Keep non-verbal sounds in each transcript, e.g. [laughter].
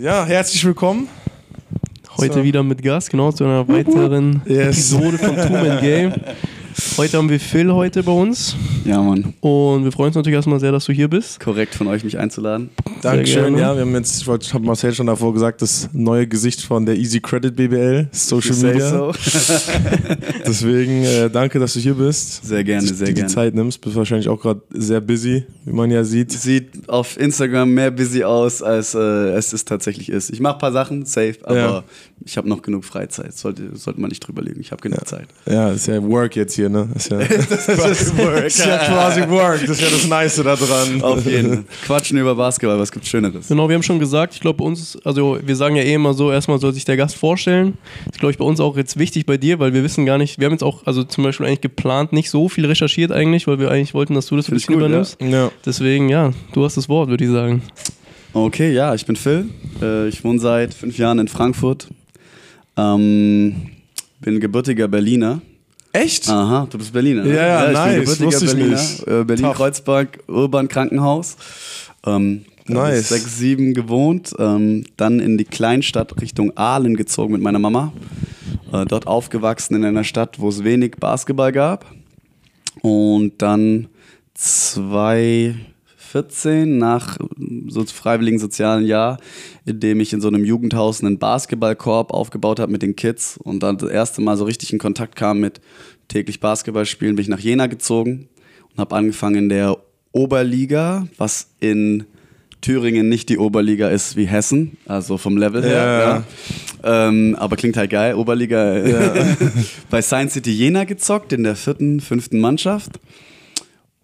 Ja, herzlich willkommen. Heute So. wieder mit Gast, genau, zu einer weiteren Yes. Episode von Two Man Game. [laughs] Heute haben wir Phil heute bei uns Ja, Mann. und wir freuen uns natürlich erstmal sehr, dass du hier bist. Korrekt von euch, mich einzuladen. Dankeschön. Ja, wir haben jetzt, ich wollte- habe Marcel schon davor gesagt, das neue Gesicht von der Easy Credit BBL, Social Media. so. [laughs] [laughs] Deswegen äh, danke, dass du hier bist. Sehr gerne, Dass du sehr die gerne. Zeit nimmst. Bist wahrscheinlich auch gerade sehr busy, wie man ja sieht. Sieht auf Instagram mehr busy aus, als äh, es ist tatsächlich ist. Ich mache ein paar Sachen, safe, aber Ja. ich habe noch genug Freizeit. Sollte, sollte man nicht drüber legen. Ich habe genug Zeit. Ja, ist ja Work jetzt hier, ne? Ist ja, [laughs] das ist, Work. ist ja quasi Work. Das ist ja das Nice da dran. Auf jeden Fall. Quatschen über Basketball, was gibt's Schöneres? Genau, wir haben schon gesagt, ich glaube bei uns, also wir sagen ja eh immer so, erstmal soll sich der Gast vorstellen. Das ist, glaube ich, bei uns auch jetzt wichtig bei dir, weil wir wissen gar nicht, wir haben jetzt auch, also zum Beispiel eigentlich geplant, nicht so viel recherchiert eigentlich, weil wir eigentlich wollten, dass du das ein Find ich bisschen gut, übernimmst. Ja. Deswegen, ja, du hast das Wort, würde ich sagen. Okay, ja, ich bin Phil. Äh, ich wohne seit fünf Jahren in Frankfurt. Ähm, bin gebürtiger Berliner. Echt? Aha, du bist Berliner. ne? Ja, ja, nice. Ich bin Wusste gebürtiger ich Berliner. nicht. Äh, Berlin-Kreuzberg, Urban Krankenhaus. Ähm, Nice. Sechs, sieben gewohnt. Ähm, dann in die Kleinstadt Richtung Aalen gezogen mit meiner Mama. Äh, dort aufgewachsen in einer Stadt, wo es wenig Basketball gab. Und dann 2014 nach so freiwilligen sozialen Jahr, in dem ich in so einem Jugendhaus einen Basketballkorb aufgebaut habe mit den Kids und dann das erste Mal so richtig in Kontakt kam mit täglich Basketball spielen, bin ich nach Jena gezogen und habe angefangen in der Oberliga, was in Thüringen nicht die Oberliga ist wie Hessen, also vom Level her. Ja, ja. Ja. Ähm, aber klingt halt geil. Oberliga [laughs] bei Science City Jena gezockt, in der vierten, fünften Mannschaft.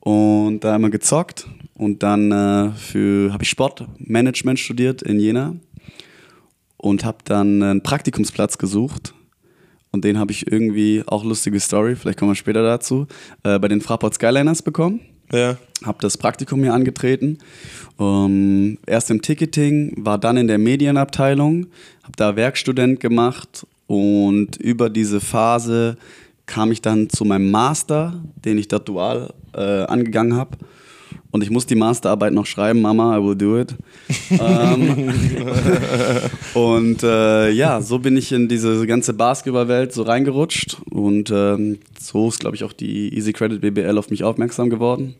Und da haben wir gezockt. Und dann äh, für habe ich Sportmanagement studiert in Jena und habe dann einen Praktikumsplatz gesucht. Und den habe ich irgendwie, auch lustige Story, vielleicht kommen wir später dazu, äh, bei den Fraport Skyliners bekommen Ja. habe das Praktikum hier angetreten. Ähm, erst im Ticketing, war dann in der Medienabteilung, habe da Werkstudent gemacht und über diese Phase kam ich dann zu meinem Master, den ich dort dual äh, angegangen habe. Und ich muss die Masterarbeit noch schreiben, Mama, I will do it. ähm, [laughs] und äh, ja, so bin ich in diese ganze Basketballwelt so reingerutscht. Und ähm, so ist, glaube ich, auch die Easy Credit BBL auf mich aufmerksam geworden.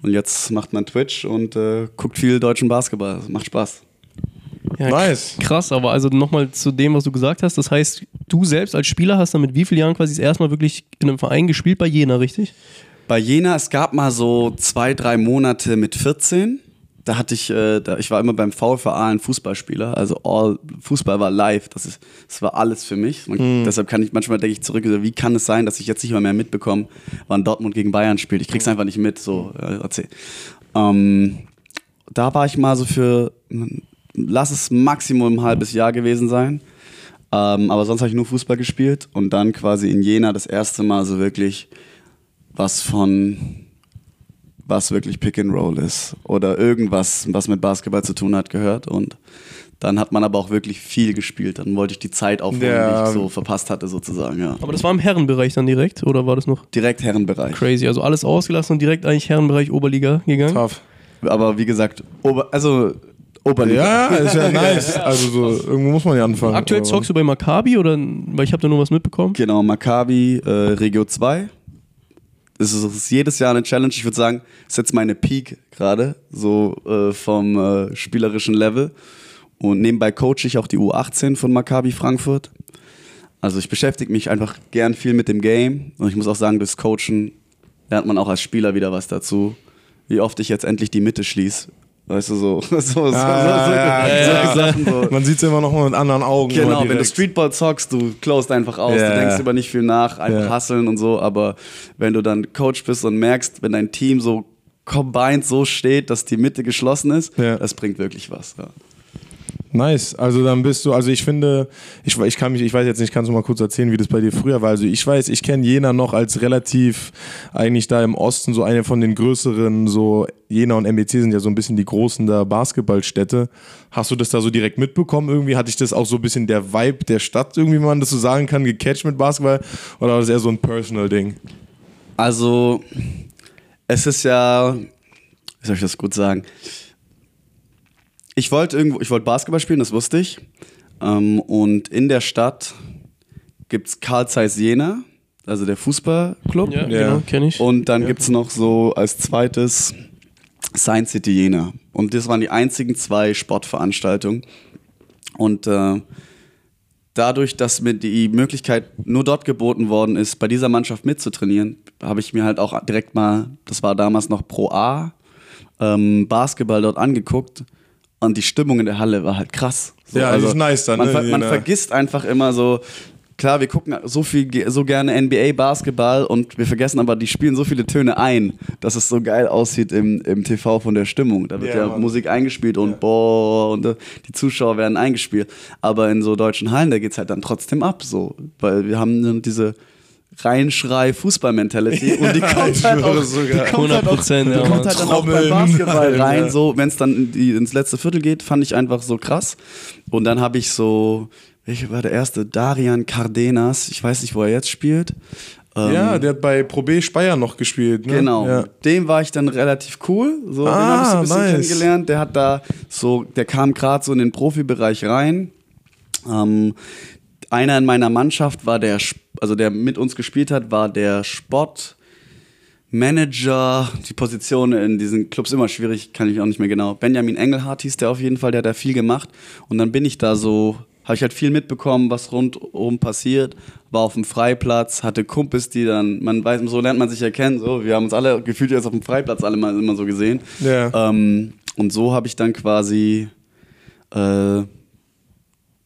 Und jetzt macht man Twitch und äh, guckt viel deutschen Basketball. Das macht Spaß. Ja, Nice. Krass, aber also nochmal zu dem, was du gesagt hast. Das heißt, du selbst als Spieler hast dann mit wie vielen Jahren quasi das erste Mal wirklich in einem Verein gespielt bei Jena, richtig? Bei Jena, es gab mal so zwei, drei Monate mit 14. Da hatte ich, äh, da, ich war immer beim VfA ein Fußballspieler, also all, Fußball war live, das, ist, das war alles für mich. Man, Deshalb kann ich manchmal denke ich zurück, wie kann es sein, dass ich jetzt nicht mal mehr mitbekomme, wann Dortmund gegen Bayern spielt. Ich krieg's einfach nicht mit, so äh, erzähl. Ähm, da war ich mal so für, mm, lass es Maximum ein halbes Jahr gewesen sein. Ähm, aber sonst habe ich nur Fußball gespielt und dann quasi in Jena das erste Mal so wirklich was von was wirklich Pick and Roll ist oder irgendwas, was mit Basketball zu tun hat, gehört und dann hat man aber auch wirklich viel gespielt. Dann wollte ich die Zeit aufholen, Ja. die ich so verpasst hatte, sozusagen. Ja. Aber das war im Herrenbereich dann direkt oder war das noch Direkt Herrenbereich. crazy? Also alles ausgelassen und direkt eigentlich Herrenbereich Oberliga gegangen? Tough. Aber wie gesagt, Ober, also Oberliga. Ja, ist ja [laughs] nice. Also so, irgendwo muss man ja anfangen. Aktuell zockst du bei Maccabi oder weil ich habe da nur was mitbekommen? Genau, Maccabi, äh, Regio 2. Das ist, jedes Jahr eine Challenge. Ich würde sagen, das ist jetzt meine Peak gerade, so äh, vom äh, spielerischen Level. Und nebenbei coache ich auch die U18 von Maccabi Frankfurt. Also ich beschäftige mich einfach gern viel mit dem Game. Und ich muss auch sagen, durchs Coachen lernt man auch als Spieler wieder was dazu. Wie oft ich jetzt endlich die Mitte schließe. Weißt du, so, so, [laughs] so, so, so, Ah, ja. Sachen. So. Man sieht es immer noch mal mit anderen Augen. Genau, wenn du. Streetball zockst, du closed einfach aus, Ja, du denkst über nicht viel nach, einfach hustlen und so, aber wenn du dann Coach bist und merkst, wenn dein Team so combined so steht, dass die Mitte geschlossen ist, das bringt wirklich was. Nice. Also dann bist du, also ich finde, ich, ich kann mich, ich weiß jetzt nicht, kannst du mal kurz erzählen, wie das bei dir früher war. Also ich weiß, ich kenne Jena noch als relativ eigentlich da im Osten so eine von den größeren, so Jena und MBC sind ja so ein bisschen die großen da Basketballstädte. Hast du das da so direkt mitbekommen irgendwie? Hatte ich das auch so ein bisschen der Vibe der Stadt irgendwie, man das so sagen kann, gecatcht mit Basketball? Oder war das eher so ein Personal-Ding? Also, es ist ja, wie soll ich das gut sagen? Ich wollte irgendwo, ich wollte Basketball spielen, das wusste ich. Ähm, und in der Stadt gibt es Karl Zeiss Jena, also der Fußballclub. Ja, Ja. genau, kenne ich. Und dann gibt es noch so als zweites Science City Jena. Und das waren die einzigen zwei Sportveranstaltungen. Und äh, dadurch, dass mir die Möglichkeit nur dort geboten worden ist, bei dieser Mannschaft mitzutrainieren, habe ich mir halt auch direkt mal, das war damals noch Pro A, ähm, Basketball dort angeguckt. Und die Stimmung in der Halle war halt krass. So, Ja, die ist nice dann, Man, ne? man vergisst einfach immer so, klar, wir gucken so viel, so gerne NBA Basketball und wir vergessen aber, die spielen so viele Töne ein, dass es so geil aussieht im, im TV von der Stimmung. Da wird Ja, ja. Musik eingespielt und boah, und äh, die Zuschauer werden eingespielt. Aber in so deutschen Hallen, da geht's halt dann trotzdem ab, so. Weil wir haben dann diese Reinschrei-Fußball-Mentality und die [laughs] kommt ich halt auch, sogar. die kommt halt auch, 100%, die ja, kommt halt dann auch beim. Basketball [laughs] rein, so, wenn es dann in die, ins letzte Viertel geht, fand ich einfach so krass. Und dann habe ich so, welcher war der erste? Darian Cardenas, ich weiß nicht, wo er jetzt spielt. Ähm, Ja, der hat bei Pro B Speyer noch gespielt. Ne? Genau, Ja. dem war ich dann relativ cool. So, den Ah, habe ich so ein bisschen nice. kennengelernt. Der hat da so, der kam gerade so in den Profibereich rein. Ähm, einer in meiner Mannschaft war der, also der mit uns gespielt hat, war der Sportmanager. Die Position in diesen Clubs immer schwierig, kann ich auch nicht mehr genau. Benjamin Engelhardt hieß der auf jeden Fall, der hat da viel gemacht. Und dann bin ich da so, habe ich halt viel mitbekommen, was rundum passiert. War auf dem Freiplatz, hatte Kumpels, die dann, man weiß, so lernt man sich ja kennen. So, wir haben uns alle gefühlt jetzt auf dem Freiplatz alle mal immer so gesehen. Ja. Ähm, und so habe ich dann quasi äh,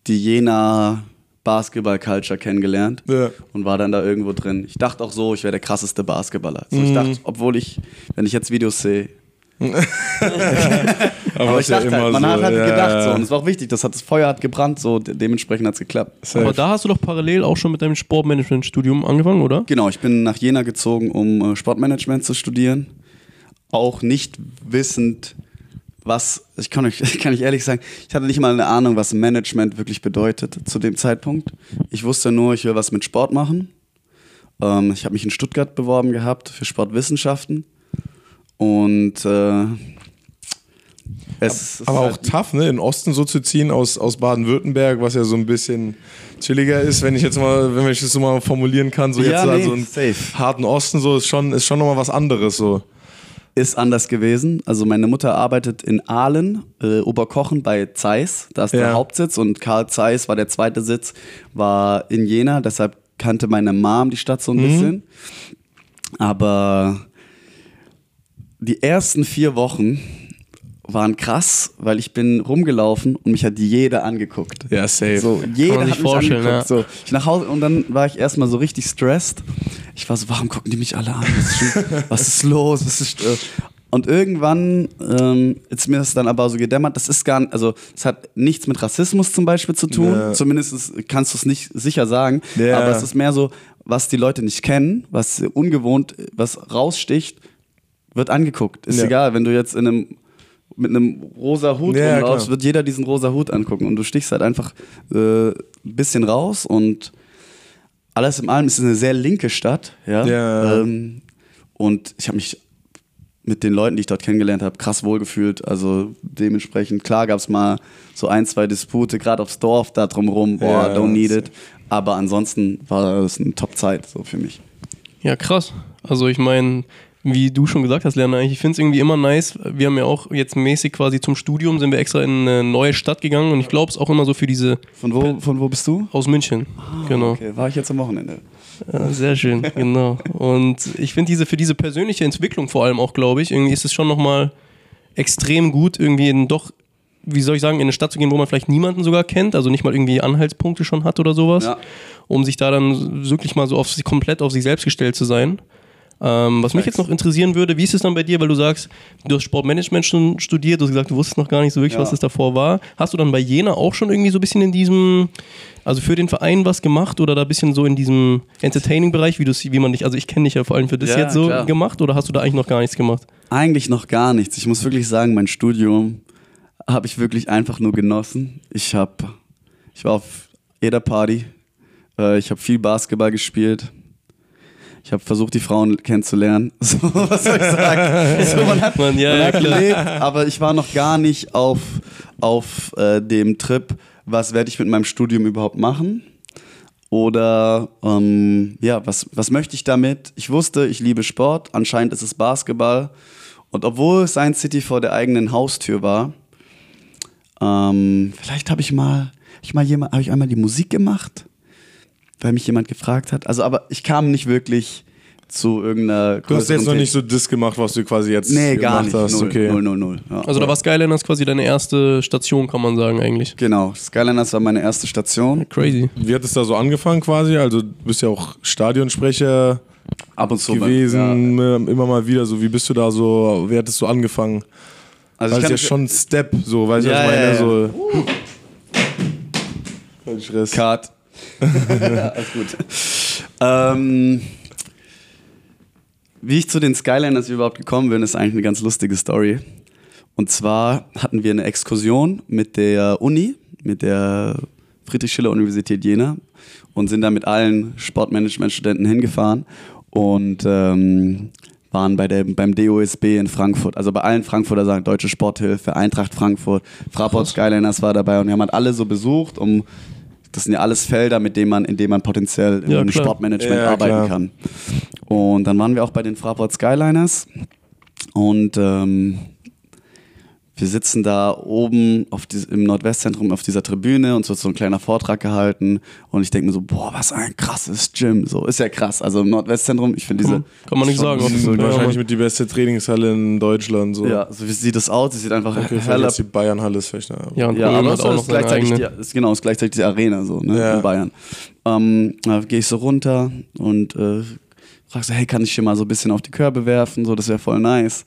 die Jena Basketball-Culture kennengelernt Ja. und war dann da irgendwo drin. Ich dachte auch so, ich wäre der krasseste Basketballer. So, Ich Mhm. dachte, obwohl ich, wenn ich jetzt Videos sehe, [laughs] [laughs] Aber, aber ich dachte ja immer halt, man so. hat halt ja, gedacht so und es war auch wichtig, das, hat, das Feuer hat gebrannt, so de dementsprechend hat es geklappt. Safe. Aber da hast du doch parallel auch schon mit deinem Sportmanagement-Studium angefangen, oder? Genau, ich bin nach Jena gezogen, um äh, Sportmanagement zu studieren. Auch nicht wissend, was, ich kann euch, [laughs] kann ich ehrlich sagen, ich hatte nicht mal eine Ahnung, was Management wirklich bedeutet zu dem Zeitpunkt. Ich wusste nur, ich will was mit Sport machen. Ähm, ich habe mich in Stuttgart beworben gehabt für Sportwissenschaften. Und äh, es ist Aber auch halt- tough, ne? In den Osten so zu ziehen aus, aus Baden-Württemberg, was ja so ein bisschen chilliger ist, wenn ich jetzt mal, wenn ich das so mal formulieren kann, so Ja, jetzt nee, also einen safe. harten Osten, so ist schon, ist schon nochmal was anderes so. Ist anders gewesen. Also meine Mutter arbeitet in Aalen, äh, Oberkochen bei Zeiss. Da ist der Ja. Hauptsitz und Karl Zeiss war der zweite Sitz, war in Jena. Deshalb kannte meine Mom die Stadt so ein bisschen. Aber die ersten vier Wochen waren krass, weil ich bin rumgelaufen und mich hat jeder angeguckt. Ja, safe. So, jeder hat mich angeguckt. So, ich nach Hause und dann war ich erstmal so richtig stressed. Ich war so, warum gucken die mich alle an? Was ist, [laughs] was ist los? Was ist, äh? Und irgendwann ähm, ist mir das dann aber so gedämmert, das ist gar nicht, also es hat nichts mit Rassismus zum Beispiel zu tun. Ja. Zumindest kannst du es nicht sicher sagen. Ja. Aber es ist mehr so, was die Leute nicht kennen, was ungewohnt, was raussticht, wird angeguckt. Ist Ja. egal, wenn du jetzt in einem mit einem rosa Hut Ja, rumlaufst, wird jeder diesen rosa Hut angucken und du stichst halt einfach äh, ein bisschen raus und alles in allem ist es eine sehr linke Stadt, ja. Ja. Ähm, und ich habe mich mit den Leuten, die ich dort kennengelernt habe, krass wohlgefühlt. Also dementsprechend, klar gab es mal so ein, zwei Dispute, gerade aufs Dorf da drumherum, boah, Ja, don't need it. Aber ansonsten war das eine Top-Zeit so für mich. Ja, krass. Also ich meine, wie du schon gesagt hast, Lerner, ich finde es irgendwie immer nice. Wir haben ja auch jetzt mäßig quasi zum Studium sind wir extra in eine neue Stadt gegangen und ich glaube es auch immer so für diese Von wo, von wo bist du? aus München. genau. Ah, Okay, war ich jetzt am Wochenende. Ja, sehr schön, genau. Und ich finde diese für diese persönliche Entwicklung vor allem auch, glaube ich, irgendwie ist es schon nochmal extrem gut, irgendwie in doch, wie soll ich sagen, in eine Stadt zu gehen, wo man vielleicht niemanden sogar kennt, also nicht mal irgendwie Anhaltspunkte schon hat oder sowas, Ja. um sich da dann wirklich mal so auf sich, komplett auf sich selbst gestellt zu sein. Ähm, was mich jetzt noch interessieren würde, wie ist es dann bei dir, weil du sagst, du hast Sportmanagement schon studiert, du hast gesagt, du wusstest noch gar nicht so wirklich, Ja. was es davor war. Hast du dann bei Jena auch schon irgendwie so ein bisschen in diesem, also für den Verein was gemacht oder da ein bisschen so in diesem Entertaining-Bereich, wie, wie man dich, also ich kenne dich ja vor allem für das Ja, jetzt so klar. gemacht oder hast du da eigentlich noch gar nichts gemacht? Eigentlich noch gar nichts. Ich muss wirklich sagen, mein Studium habe ich wirklich einfach nur genossen. Ich habe, ich war auf jeder Party. Äh, ich habe viel Basketball gespielt. Ich habe versucht, die Frauen kennenzulernen. [laughs] So, was soll ich sagen? so, man hat, Man, ja, man hat gelebt, aber ich war noch gar nicht auf, auf äh, dem Trip, was werde ich mit meinem Studium überhaupt machen? Oder ähm, ja, was, was möchte ich damit? Ich wusste, ich liebe Sport, anscheinend ist es Basketball. Und obwohl Science City vor der eigenen Haustür war, ähm, vielleicht habe ich mal, ich mal jemand, habe ich einmal die Musik gemacht, weil mich jemand gefragt hat. Also, aber ich kam nicht wirklich zu irgendeiner. Du hast jetzt noch nicht so das gemacht, was du quasi jetzt Nee, gemacht gar nicht. hast. Null, okay. null, null, null. Ja. Also da war Skylanders quasi deine erste Station, kann man sagen eigentlich. Genau, Skylanders war meine erste Station. Crazy. Wie hat es da so angefangen quasi? Also du bist ja auch Stadionsprecher Ab und zu. gewesen, Ja. ähm, immer mal wieder. So, wie bist du da so, wie hattest du angefangen? Also es kann ja schon ein Step, so, weißt du, Ja, was ich meine? ja, ja. So, Kein Stress. Cut. [laughs] alles gut. Ähm, wie ich zu den Skylanders überhaupt gekommen bin, ist eigentlich eine ganz lustige Story. Und zwar hatten wir eine Exkursion mit der Uni, mit der Friedrich-Schiller-Universität Jena und sind da mit allen Sportmanagement-Studenten hingefahren und ähm, waren bei der, beim DOSB in Frankfurt. Also bei allen Frankfurter sagen Deutsche Sporthilfe, Eintracht Frankfurt, Fraport Skyliners war dabei und wir haben halt alle so besucht, um das sind ja alles Felder, mit denen man, in denen man potenziell Ja, im klar. Sportmanagement Ja, arbeiten klar. kann. Und dann waren wir auch bei den Fraport Skyliners und ähm, wir sitzen da oben auf dies, im Nordwestzentrum auf dieser Tribüne und es wird so ein kleiner Vortrag gehalten und ich denke mir so, boah, was ein krasses Gym. So, ist ja krass. Also im Nordwestzentrum, ich finde diese... Kann man nicht sagen. So, Ja, wahrscheinlich mit die beste Trainingshalle in Deutschland. So. Ja, so wie sieht das aus? Sie sieht einfach Okay, heller die Bayernhalle ist vielleicht. Ja, und ja, aber auch noch gleichzeitig die, ist, genau, ist gleichzeitig die Arena so, ne, Ja. in Bayern. Ähm, da gehe ich so runter und äh, frag so, hey, kann ich hier mal so ein bisschen auf die Körbe werfen? So, das wäre voll nice.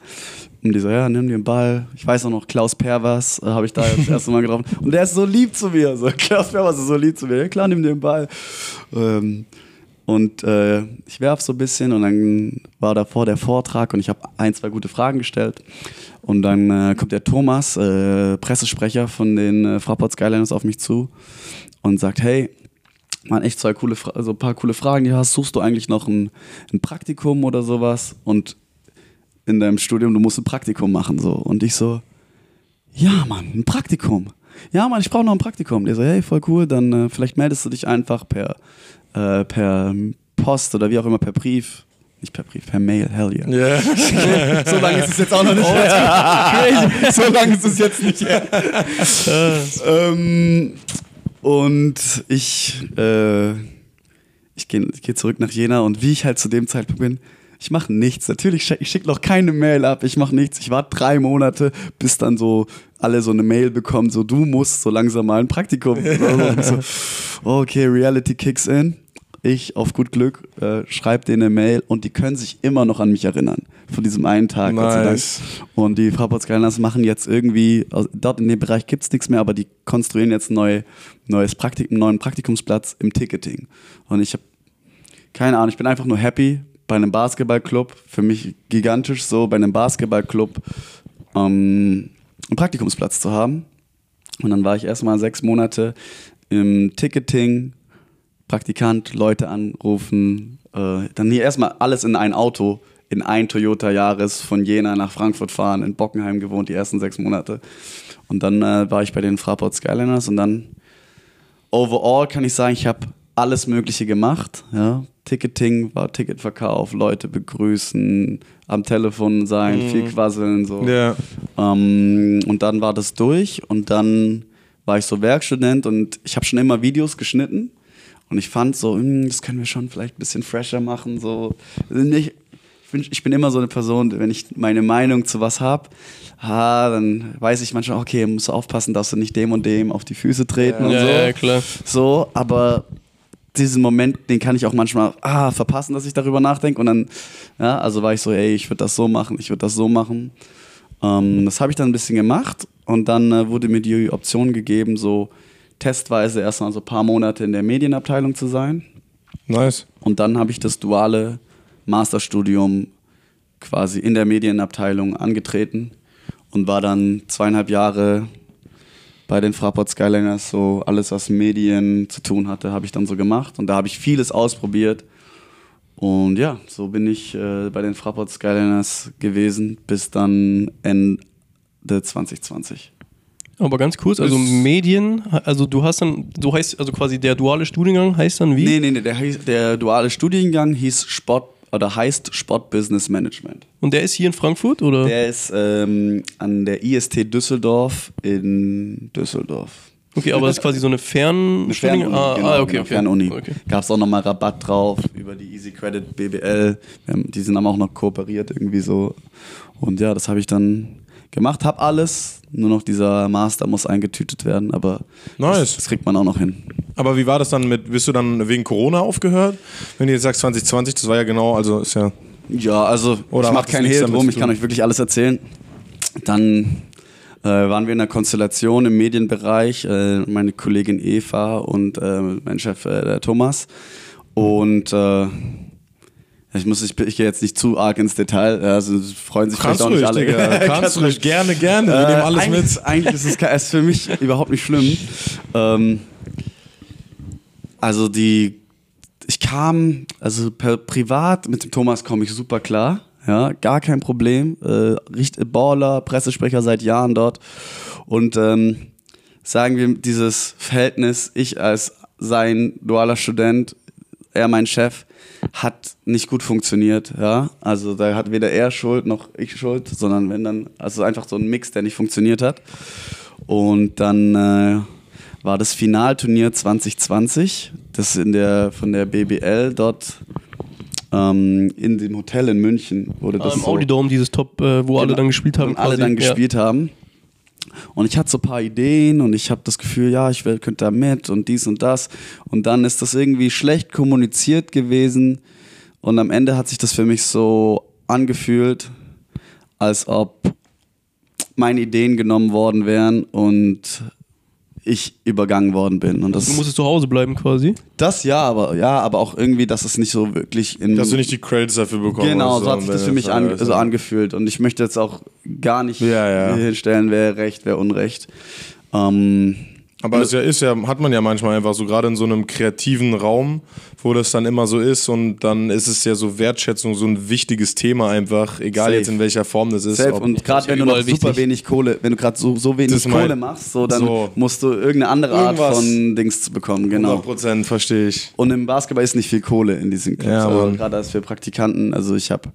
Und die so, ja, nimm den Ball. Ich weiß auch noch, Klaus Pervers äh, habe ich da das erste Mal getroffen. Und der ist so lieb zu mir. So, [laughs] Klaus Pervers ist so lieb zu mir. Ja, klar, nimm den Ball. Ähm, und äh, ich werf so ein bisschen und dann war davor der Vortrag und ich habe ein, zwei gute Fragen gestellt. Und dann äh, kommt der Thomas, äh, Pressesprecher von den äh, Fraport Skyliners, auf mich zu und sagt, hey, man, echt zwei coole, Fra also ein paar coole Fragen, die hast. Suchst du eigentlich noch ein, ein Praktikum oder sowas? Und in deinem Studium, du musst ein Praktikum machen. So. Und ich so, ja, Mann, ein Praktikum. Ja, Mann, ich brauche noch ein Praktikum. Der so, hey, voll cool, dann äh, vielleicht meldest du dich einfach per, äh, per Post oder wie auch immer, per Brief. Nicht per Brief, per Mail, hell yeah. Ja. [laughs] So lange ist es jetzt auch noch nicht her. Crazy. [laughs] So lange ist es jetzt nicht her. [laughs] ähm, und ich, äh, ich gehe ich geh zurück nach Jena und wie ich halt zu dem Zeitpunkt bin, ich mache nichts. Natürlich, schick- ich schicke noch keine Mail ab, ich mache nichts. Ich warte drei Monate, bis dann so alle so eine Mail bekommen, so du musst so langsam mal ein Praktikum. [laughs] So, okay, Reality kicks in. Ich auf gut Glück äh, schreibe denen eine Mail und die können sich immer noch an mich erinnern. Von diesem einen Tag. Nice. Und die Fraport Skylines machen jetzt irgendwie, also dort in dem Bereich gibt es nichts mehr, aber die konstruieren jetzt ein neue, neues Praktik, einen neuen Praktikumsplatz im Ticketing. Und ich habe keine Ahnung, ich bin einfach nur happy bei einem Basketballclub, für mich gigantisch so, bei einem Basketballclub ähm, einen Praktikumsplatz zu haben. Und dann war ich erstmal sechs Monate im Ticketing, Praktikant, Leute anrufen, äh, dann hier erstmal alles in ein Auto, in ein Toyota Yaris von Jena nach Frankfurt fahren, in Bockenheim gewohnt, die ersten sechs Monate. Und dann äh, war ich bei den Fraport Skyliners und dann overall kann ich sagen, ich habe alles Mögliche gemacht. Ja. Ticketing war Ticketverkauf, Leute begrüßen, am Telefon sein, viel quasseln. So. Ja. Ähm, und dann war das durch und dann war ich so Werkstudent und ich habe schon immer Videos geschnitten und ich fand so, hm, das können wir schon vielleicht ein bisschen fresher machen. So. Ich, bin, ich bin immer so eine Person, wenn ich meine Meinung zu was habe, ah, dann weiß ich manchmal, okay, musst du aufpassen, dass du nicht dem und dem auf die Füße treten und Ja, so. ja, klar. So, aber diesen Moment, den kann ich auch manchmal ah, verpassen, dass ich darüber nachdenke. Und dann, ja, also war ich so, ey, ich würde das so machen, ich würde das so machen. Ähm, das habe ich dann ein bisschen gemacht und dann äh, wurde mir die Option gegeben, so testweise erstmal so ein paar Monate in der Medienabteilung zu sein. Nice. Und dann habe ich das duale Masterstudium quasi in der Medienabteilung angetreten und war dann zweieinhalb Jahre bei den Fraport Skyliners. So alles, was Medien zu tun hatte, habe ich dann so gemacht. Und da habe ich vieles ausprobiert. Und ja, so bin ich äh, bei den Fraport Skyliners gewesen bis dann Ende 2020. Aber ganz kurz, also Medien, also du hast dann, du heißt, also quasi der duale Studiengang heißt dann wie? Nee, nee, nee, der, der duale Studiengang hieß Sport oder heißt Sport Business Management. Und der ist hier in Frankfurt oder? Der ist ähm, an der IST Düsseldorf in Düsseldorf. okay, aber das ist quasi so eine Fern Eine Fernuni, ah, genau, ah, okay, genau, okay. Fernuni. okay. Gab es auch nochmal Rabatt drauf über die Easy Credit BBL. Die sind haben auch noch kooperiert irgendwie so. Und ja, das habe ich dann gemacht, hab alles. Nur noch dieser Master muss eingetütet werden, aber Nice. das, das kriegt man auch noch hin. Aber wie war das dann mit, bist du dann wegen Corona aufgehört? Wenn du jetzt sagst 2020, das war ja genau, also ist ja. Ja, also Oder ich mach hat das keinen Hehl drum, ich kann euch wirklich alles erzählen. Dann äh, waren wir in einer Konstellation im Medienbereich, äh, meine Kollegin Eva und äh, mein Chef äh, der Thomas. Und äh, ich muss, ich, ich gehe jetzt nicht zu arg ins Detail, also freuen sich Kannst vielleicht auch nicht alle. Digga. [laughs] Kannst ruhig, gerne, gerne. Wir Äh, nehmen alles eigentlich, mit. Eigentlich ist es ist für mich überhaupt nicht schlimm. Ähm, also die, ich kam, also per, privat mit dem Thomas komme ich super klar. Ja, gar kein Problem. Äh, richt, Baller, Pressesprecher seit Jahren dort. Und ähm, sagen wir, dieses Verhältnis, ich als sein dualer Student, er mein Chef, hat nicht gut funktioniert, ja. Also da hat weder er Schuld noch ich Schuld, sondern wenn dann, also einfach so ein Mix, der nicht funktioniert hat. Und dann äh, war das Finalturnier 2020, das in der von der BBL dort ähm, in dem Hotel in München wurde das Im so, Audidome, dieses Top, äh, wo alle Genau. dann gespielt haben. alle dann Ja. gespielt haben. Und ich hatte so ein paar Ideen und ich habe das Gefühl, ja, ich könnte da mit und dies und das. Und dann ist das irgendwie schlecht kommuniziert gewesen. Und am Ende hat sich das für mich so angefühlt, als ob meine Ideen genommen worden wären und ich übergangen worden bin. Und das, Du musstest zu Hause bleiben quasi. das ja, aber ja, aber auch irgendwie, dass es nicht so wirklich in Dass du nicht die Credits dafür bekommen Genau, so hat sich das für mich an, so angefühlt. Und ich möchte jetzt auch gar nicht Ja, ja. hinstellen, wer recht, wer unrecht. Ähm, Aber es ja ist ja, hat man ja manchmal einfach so, gerade in so einem kreativen Raum, wo das dann immer so ist und dann ist es ja so Wertschätzung, so ein wichtiges Thema einfach, egal Safe. jetzt in welcher Form das ist. safe. Und gerade wenn du noch überall super wichtig. wenig Kohle, wenn du gerade so, so wenig Das Kohle machst, so, dann So. musst du irgendeine andere Art Irgendwas. von Dings zu bekommen. Genau. 100 Prozent verstehe ich. Und im Basketball ist nicht viel Kohle in diesen Clubs. Ja, also gerade als für Praktikanten, also ich habe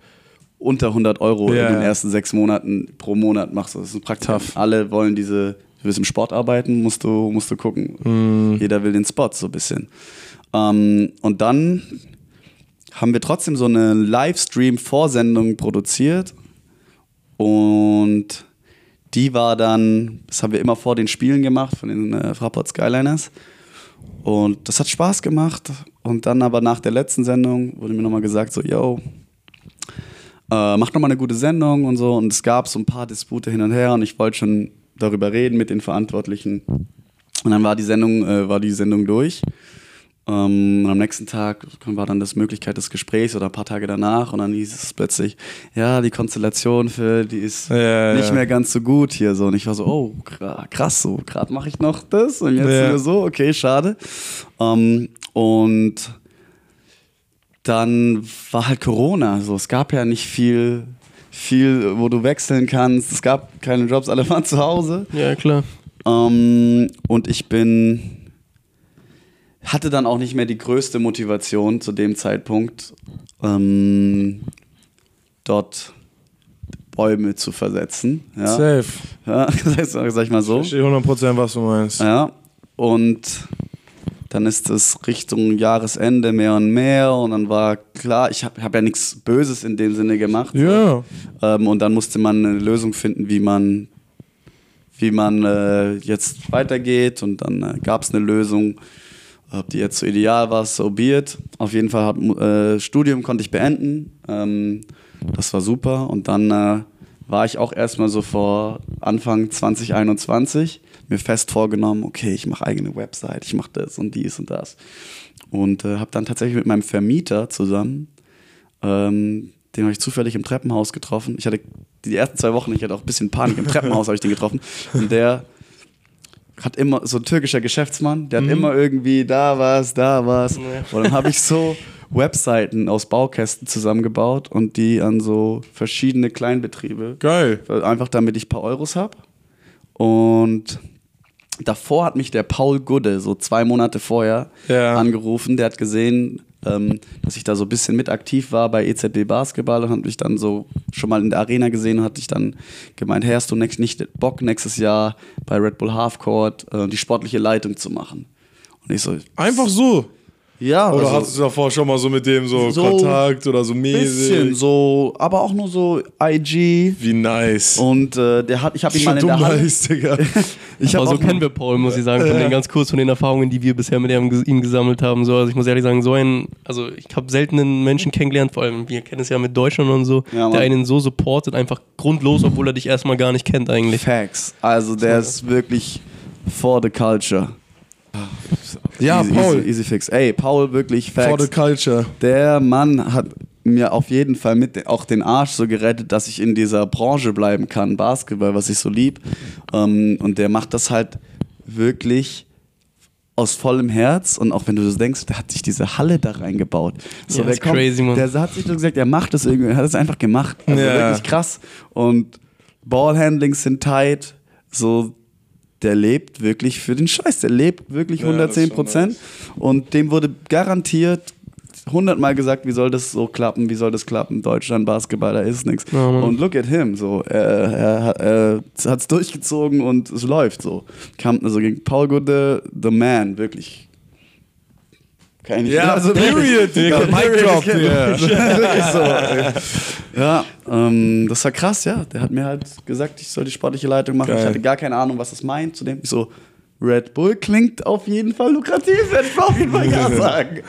unter 100 Euro Ja, in den ersten sechs Monaten pro Monat machst du. Das ist praktisch. Alle wollen diese, du willst im Sport arbeiten, musst du, musst du gucken. Mhm. Jeder will den Spot so ein bisschen. Ähm, und dann haben wir trotzdem so eine Livestream-Vorsendung produziert und die war dann, das haben wir immer vor den Spielen gemacht von den äh, Fraport Skyliners. Und das hat Spaß gemacht. Und dann aber nach der letzten Sendung wurde mir nochmal gesagt, so, yo, äh, macht nochmal eine gute Sendung und so. Und es gab so ein paar Dispute hin und her und ich wollte schon darüber reden mit den Verantwortlichen. Und dann war die Sendung, äh, war die Sendung durch. Ähm, und am nächsten Tag war dann das Möglichkeit des Gesprächs oder ein paar Tage danach und dann hieß es plötzlich, ja, die Konstellation für die ist Ja, nicht ja. mehr ganz so gut hier so. Und ich war so, oh, krass, so gerade mache ich noch das und jetzt Ja. so, okay, schade. Ähm, und dann war halt Corona. So, es gab ja nicht viel, viel, wo du wechseln kannst. Es gab keine Jobs, alle waren zu Hause. Ja, klar. Ähm, und ich bin hatte dann auch nicht mehr die größte Motivation zu dem Zeitpunkt, ähm, dort Bäume zu versetzen. Ja, Safe. ja [laughs] sag ich mal so. Ich verstehe 100 Prozent, was du meinst. Ja, und dann ist es Richtung Jahresende mehr und mehr und dann war klar, ich habe hab ja nichts Böses in dem Sinne gemacht. Ja. Ähm, und dann musste man eine Lösung finden, wie man, wie man äh, jetzt weitergeht. Und dann äh, gab es eine Lösung. Ob die jetzt so ideal war, so be it. Auf jeden Fall, hat, äh, Studium konnte ich beenden. Ähm, das war super. Und dann äh, war ich auch erstmal so vor Anfang 2021 mir fest vorgenommen, okay, ich mache eigene Website, ich mache das und dies und das. Und äh, habe dann tatsächlich mit meinem Vermieter zusammen ähm, den habe ich zufällig im Treppenhaus getroffen. Ich hatte die ersten zwei Wochen, ich hatte auch ein bisschen Panik. Im Treppenhaus [laughs] habe ich den getroffen. Und der hat immer, so ein türkischer Geschäftsmann, der hat immer irgendwie da was, da was. Ja. Und dann habe ich so [laughs] Webseiten aus Baukästen zusammengebaut und die an so verschiedene Kleinbetriebe. Geil. Einfach damit ich ein paar Euros habe. Und davor hat mich der Paul Gudde, so zwei Monate vorher, Ja. angerufen. Der hat gesehen, ähm, dass ich da so ein bisschen mit aktiv war bei EZB Basketball und hat mich dann so schon mal in der Arena gesehen und hat dich dann gemeint, hey, hast du next, nicht Bock, nächstes Jahr bei Red Bull Halfcourt äh, die sportliche Leitung zu machen? Und ich so, Einfach so. Ja, Oder also- hattest du davor schon mal so mit dem so, So Kontakt oder so bisschen mäßig? so, aber auch nur so IG. Wie nice. Und äh, der hat, ich habe ihn mal in der dumm Halle. nice, Digga. Ich Aber so kennen wir Paul, muss ich sagen, von den ganz kurz von den Erfahrungen, die wir bisher mit ihm, ihm gesammelt haben. So, also ich muss ehrlich sagen, so ein, also ich habe selten einen Menschen kennengelernt, vor allem wir kennen es ja mit Deutschland und so, Ja, der einen so supportet, einfach grundlos, obwohl er dich erstmal gar nicht kennt eigentlich. Facts. Also der ist wirklich for the culture. Ja, easy, Paul. Easy, easy fix. Ey, Paul, wirklich For the Facts. culture. Der Mann hat mir auf jeden Fall mit auch den Arsch so gerettet, dass ich in dieser Branche bleiben kann, Basketball, was ich so lieb. Ähm, und der macht das halt wirklich aus vollem Herz und auch wenn du das denkst, der hat sich diese Halle da reingebaut. So, Ja, der ist crazy, Mann. Der hat sich so gesagt, er macht das irgendwie, er hat es einfach gemacht. Also Ja. wirklich krass. Und Ballhandlings sind tight, so der lebt wirklich für den Scheiß. Der lebt wirklich Ja, das ist 110 schon Prozent. Und dem wurde garantiert hundertmal gesagt, wie soll das so klappen, wie soll das klappen, Deutschland, Basketball, da ist nichts. Ja, und look at him, so, er, er, er hat es durchgezogen und es läuft so. Kam, also gegen Paul Gude, the man, wirklich. Nicht Ja, also period, [laughs] Mic drop, [laughs] ja. ähm, das war krass, ja. Der hat mir halt gesagt, ich soll die sportliche Leitung machen. Geil. Ich hatte gar keine Ahnung, was das meint. Zudem ich so, Red Bull klingt auf jeden Fall lukrativ, werde ich mal auf jeden Fall ja [laughs] sagen.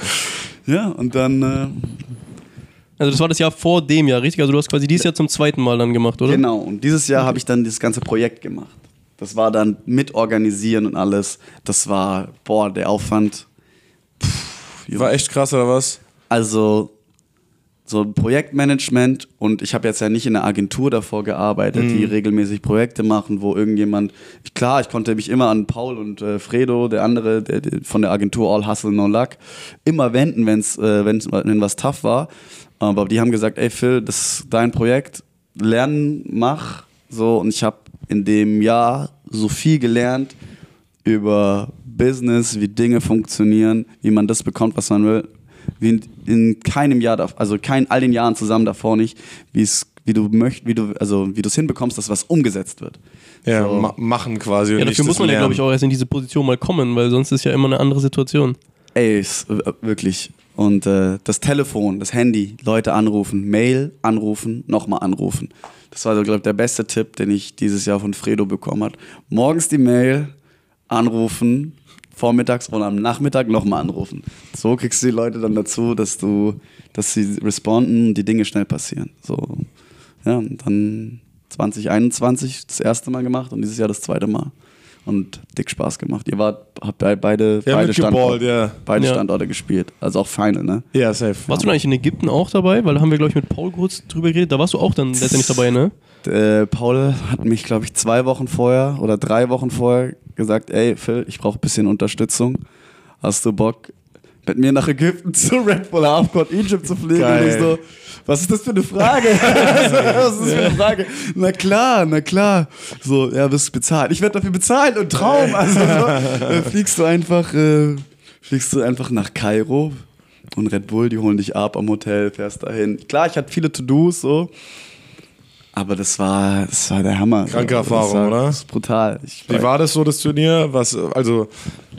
Ja, und dann, äh, Also das war das Jahr vor dem Jahr, richtig? Also du hast quasi dieses Jahr zum zweiten Mal dann gemacht, oder? genau. Und dieses Jahr habe ich dann dieses ganze Projekt gemacht. Das war dann mit organisieren und alles. Das war, boah, der Aufwand. War echt krass, oder was? Also so ein Projektmanagement und ich habe jetzt ja nicht in einer Agentur davor gearbeitet, die regelmäßig Projekte machen, wo irgendjemand, klar, ich konnte mich immer an Paul und äh, Fredo, der andere der, der von der Agentur All Hustle No Luck, immer wenden, wenn's, äh, wenn's, wenn was tough war. Aber die haben gesagt, ey Phil, das ist dein Projekt, lernen, mach. So, und ich habe in dem Jahr so viel gelernt über Business, wie Dinge funktionieren, wie man das bekommt, was man will, wie in, in keinem Jahr, also kein all den Jahren zusammen davor nicht, wie es, wie du möchtest, wie du, also wie du es hinbekommst, dass was umgesetzt wird. Ja, So. ma machen quasi. Ja, und dafür muss man ja, glaube ich, auch erst in diese Position mal kommen, weil sonst ist ja immer eine andere Situation. Ey, ist, äh, wirklich. Und äh, das Telefon, das Handy, Leute anrufen, Mail anrufen, nochmal anrufen. Das war, glaube ich, der beste Tipp, den ich dieses Jahr von Fredo bekommen habe. Morgens die Mail, anrufen, vormittags und am Nachmittag nochmal anrufen. So kriegst du die Leute dann dazu, dass du, dass sie responden und die Dinge schnell passieren. So, ja, und dann 2021 das erste Mal gemacht und dieses Jahr das zweite Mal. Und dick Spaß gemacht. Ihr wart, habt bei- beide, Ja, beide, Standorte, ja. beide Ja. Standorte gespielt. Also auch Final, ne? Ja, safe. Warst du denn eigentlich in Ägypten auch dabei? Weil da haben wir, glaube ich, mit Paul kurz drüber geredet. Da warst du auch dann letztendlich dabei, ne? Äh, Paul hat mich, glaube ich, zwei Wochen vorher oder drei Wochen vorher gesagt, ey Phil, ich brauche ein bisschen Unterstützung. Hast du Bock, mit mir nach Ägypten zu Red Bull Halfcourt Egypt zu fliegen? Geil. Und ich so, was ist das für eine Frage? [laughs] was ist das für eine Frage? Na klar, na klar. So, ja, wirst du bezahlt. Ich werde dafür bezahlt und Traum. [laughs] Also so, äh, fliegst du einfach, äh, fliegst du einfach nach Kairo und Red Bull, die holen dich ab am Hotel, fährst dahin. Klar, ich hatte viele To-Dos so. Aber das war, das war der Hammer. Kranke Das Erfahrung, war, oder? Das ist brutal. Ich Wie war das so, das Turnier? Was, also,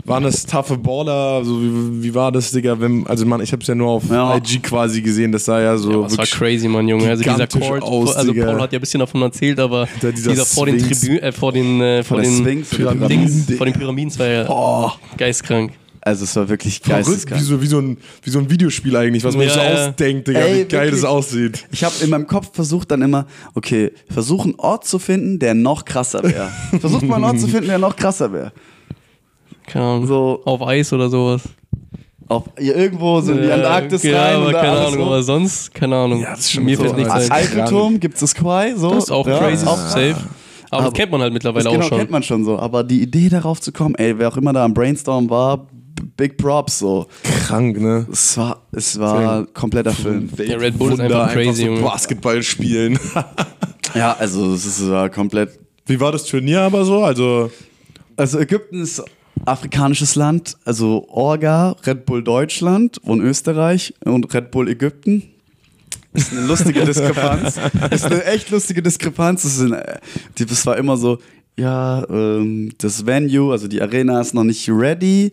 waren das toughe Baller? Also, wie, wie war das, Digga? Wenn, also, man, ich habe es ja nur auf Ja. IG quasi gesehen, das sah ja so Ja, das war crazy, Mann, Junge. Also dieser Court, aus, also. Paul hat ja ein bisschen davon erzählt, aber [laughs] Da dieser dieser, vor den. Tribünen, äh, vor den, äh, vor der den Sphinx, Pyramiden, Dings, vor den Pyramiden, war ja Boah. geistkrank. Also es war wirklich verrückt, wie so, wie, so ein, wie so ein Videospiel eigentlich, was man Ja, sich so ja. ausdenkt, Digga, Ey, wie geil wirklich. das aussieht. Ich habe in meinem Kopf versucht dann immer, okay, versuch einen Ort zu finden, der noch krasser wäre. [laughs] Versucht mal einen Ort zu finden, der noch krasser wäre. Keine Ahnung. So Auf Eis oder sowas. auf hier irgendwo so in die Ja, Antarktis ja, rein. aber keine Ahnung, so. aber sonst, keine Ahnung. Ja, das ist schon Mir so fällt nichts als- ein. Eiffelturm gibt's das Quai, so. Das ist auch Ja, crazy, auch- safe. Aber, das kennt man halt mittlerweile Das genau auch schon. kennt man schon so. Aber die Idee darauf zu kommen, ey, wer auch immer da am Brainstorm war, Big Props so. Krank, ne? Es war, es war kompletter Film. Der Red Bull ist Wunder, einfach crazy, so Junge. Basketball spielen. [laughs] Ja, also es ist, war komplett. Wie war das Turnier aber so? Also, Also Ägypten ist afrikanisches Land, also Orga, Red Bull Deutschland und Österreich und Red Bull Ägypten. Das ist eine lustige [laughs] Diskrepanz. Das ist eine echt lustige Diskrepanz. Das, ist ein, die, das war immer so, ja, ähm, das Venue, also die Arena ist noch nicht ready.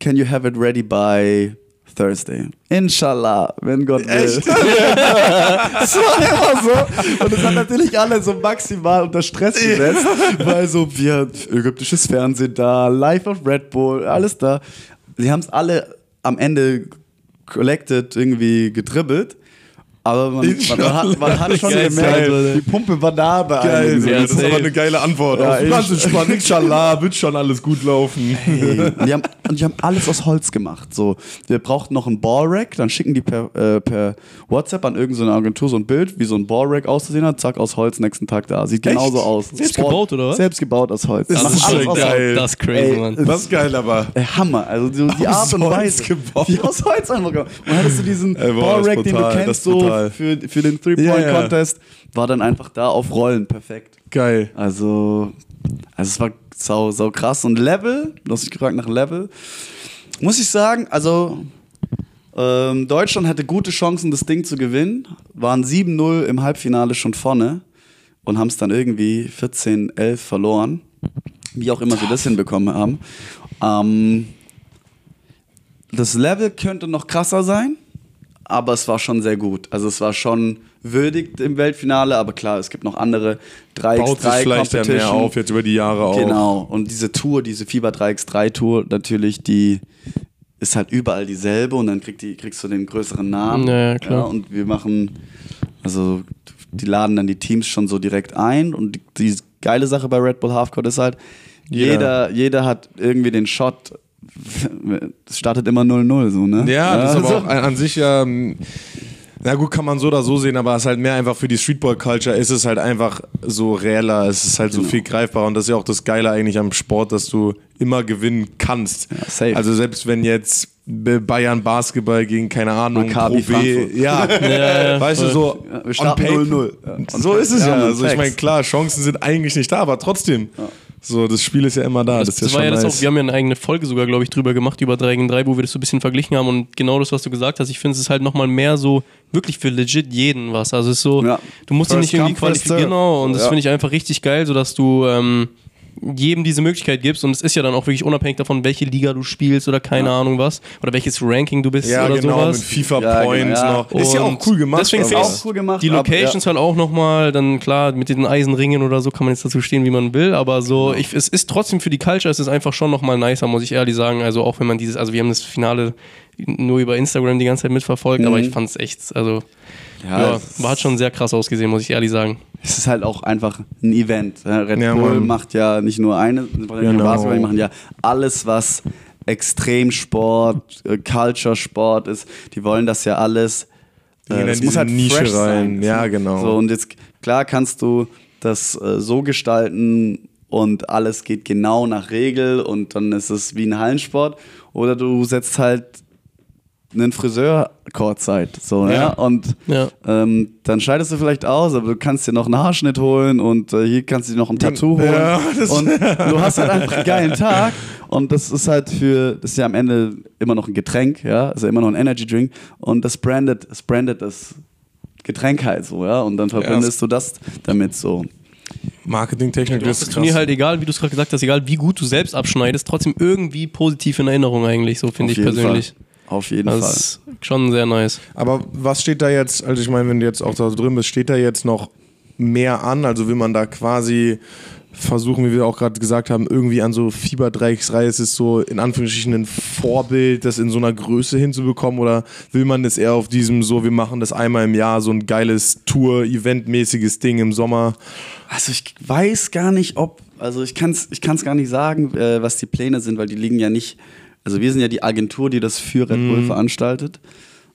Can you have it ready by Thursday? Inshallah, wenn Gott will. [laughs] das war immer so. Und das hat natürlich alle so maximal unter Stress gesetzt, weil so wir ägyptisches Fernsehen da, live auf Red Bull, alles da. Sie haben es alle am Ende collected irgendwie gedribbelt. Aber man, man, man, hat, man hat schon Geil, gemerkt, geil. die Pumpe war da bei geil. Ja, das ist safe. aber eine geile Antwort. Ja, ganz entspannt, inshallah, wird schon alles gut laufen. Hey, und, [laughs] die haben, und die haben alles aus Holz gemacht. So, wir brauchten noch ein Ballrack, dann schicken die per, äh, per WhatsApp an irgendeine Agentur so ein Bild, wie so ein Ballrack auszusehen hat. Zack, aus Holz, nächsten Tag da. Sieht genauso Echt? aus. Selbst Sport- gebaut, oder was? Selbst gebaut aus Holz. Das Machen ist alles schon geil. Das ist crazy, Ey, Mann. Das ist geil, aber. Ey, Hammer, also so die Aus Art und Weise. gebaut. Wie aus Holz einfach gemacht. Und hattest du diesen Ey, boah, das ist Ballrack, den du das kennst, so brutal. für, für den Three-Point-Contest, war dann einfach da auf Rollen. Perfekt. Geil. Also, also es war sau, sau krass. Und Level, du hast mich gefragt nach Level, muss ich sagen, also ähm, Deutschland hatte gute Chancen, das Ding zu gewinnen, waren 7-0 im Halbfinale schon vorne und haben es dann irgendwie 14-11 verloren. Wie auch immer sie das hinbekommen haben. Ähm, das Level könnte noch krasser sein, aber es war schon sehr gut. Also es war schon würdig im Weltfinale, aber klar, es gibt noch andere 3x3 Baut sich vielleicht ja mehr auf, jetzt über die Jahre auch. Genau. Und diese Tour, diese FIBA 3x3 Tour, natürlich, die ist halt überall dieselbe und dann kriegt die, kriegst du den größeren Namen. Ja, ja, klar. und wir machen, also die laden dann die Teams schon so direkt ein und die, die geile Sache bei Red Bull Halfcourt ist halt, Jeder- jeder, jeder hat irgendwie den Shot, es startet immer 0-0 so, ne? Ja, das ist aber so. auch an, an sich ja. ähm, Na gut, kann man so oder so sehen, aber es ist halt mehr einfach für die Streetball-Culture ist es halt einfach so reeller, es ist halt so Genau. viel greifbarer und das ist ja auch das Geile eigentlich am Sport, dass du immer gewinnen kannst. safe. Also selbst wenn jetzt Bayern Basketball gegen, keine Ahnung, Maccabi Pro B, [laughs] ja, ja, weißt du, so Ja, wir starten paper- 0-0. Ja. So ist es ja. Ja, Also ich meine, klar, Chancen sind eigentlich nicht da, aber trotzdem. So, das Spiel ist ja immer da. Das, Das, ist ja das war schon ja das nice. auch, wir haben ja eine eigene Folge sogar, glaube ich, drüber gemacht, über Dragon 3, wo wir das so ein bisschen verglichen haben und genau das, was du gesagt hast, ich finde, es ist halt nochmal mehr so, wirklich für legit jeden was. Also es ist so, Ja. du musst dich nicht irgendwie qualifizieren, genau, und das finde ich einfach richtig geil, so dass du ähm, jedem diese Möglichkeit gibst und es ist ja dann auch wirklich unabhängig davon, welche Liga du spielst oder keine Ahnung was oder welches Ranking du bist ja, oder genau, sowas. mit FIFA Ja, genau, Points ja. noch. Ist ja auch Und cool gemacht. Deswegen aber- finde auch cool gemacht, Die aber- Locations halt auch nochmal, dann klar, mit den Eisenringen oder so kann man jetzt dazu stehen, wie man will, aber so, Genau. ich, es ist trotzdem für die Culture, es ist einfach schon nochmal nicer, muss ich ehrlich sagen. Also auch wenn man dieses, also wir haben das Finale nur über Instagram die ganze Zeit mitverfolgt, aber Mhm. ich fand es echt, also Ja, ja, war hat schon sehr krass ausgesehen, muss ich ehrlich sagen. es ist halt auch einfach ein Event. ja. Red Ja, Bull Mann. macht ja nicht nur eine, Genau. Basketball, die machen ja alles, was Extremsport, äh, Culture-Sport ist. Die wollen das ja alles. Die in es diese Nische fresh rein. Ja, genau. So, und jetzt, klar kannst du das äh, so gestalten und alles geht genau nach Regel und dann ist es wie ein Hallensport. Oder du setzt halt einen Friseur Kurzzeit. So, ja. Ja. Und Ja. ähm, dann scheidest du vielleicht aus, aber du kannst dir noch einen Haarschnitt holen und äh, hier kannst du dir noch ein Tattoo holen. Ja, und du hast halt einfach einen geilen [laughs] Tag. Und das ist halt für, das ist ja am Ende immer noch ein Getränk, ja, also immer noch ein Energy Drink. Und das brandet, das brandet das Getränk halt so, ja. Und dann verbindest du das damit so. Marketingtechnik hast das Turnier halt egal, wie du es gerade gesagt hast, egal wie gut du selbst abschneidest, trotzdem irgendwie positiv in Erinnerung eigentlich, so finde ich persönlich. Fall. Auf jeden Das Fall. ist schon sehr nice. Aber was steht da jetzt, also ich meine, wenn du jetzt auch da drin bist, steht da jetzt noch mehr an? Also will man da quasi versuchen, wie wir auch gerade gesagt haben, irgendwie an so Fieber 3x3, es ist so in Anführungsstrichen ein Vorbild, das in so einer Größe hinzubekommen oder will man das eher auf diesem so, wir machen das einmal im Jahr, so ein geiles Tour-Event-mäßiges Ding im Sommer? Also ich weiß gar nicht, ob, also ich kann es ich kann's gar nicht sagen, äh, was die Pläne sind, weil die liegen ja nicht, also wir sind ja die Agentur, die das für Red Bull veranstaltet.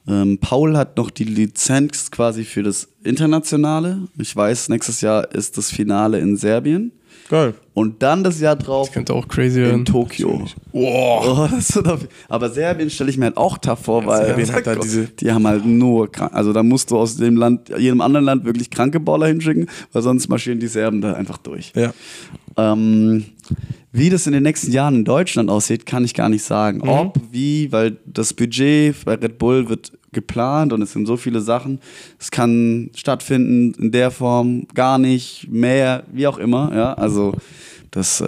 Ähm, Paul hat noch die Lizenz quasi für das Internationale. Ich weiß, nächstes Jahr ist das Finale in Serbien. Geil. Und dann das Jahr drauf Könnte auch crazy werden. in Tokio. Oh, [laughs] das wird auf, aber Serbien stelle ich mir halt auch tough vor, weil Serbien hat [laughs] da diese- die haben halt nur krank, also da musst du aus dem Land, jedem anderen Land wirklich kranke Baller hinschicken, weil sonst marschieren die Serben da einfach durch. Ja. Ähm, wie das in den nächsten Jahren in Deutschland aussieht, kann ich gar nicht sagen. Mhm. Ob, wie, weil das Budget bei Red Bull wird geplant und es sind so viele Sachen. Es kann stattfinden in der Form, gar nicht, mehr, wie auch immer. Ja, also das, äh,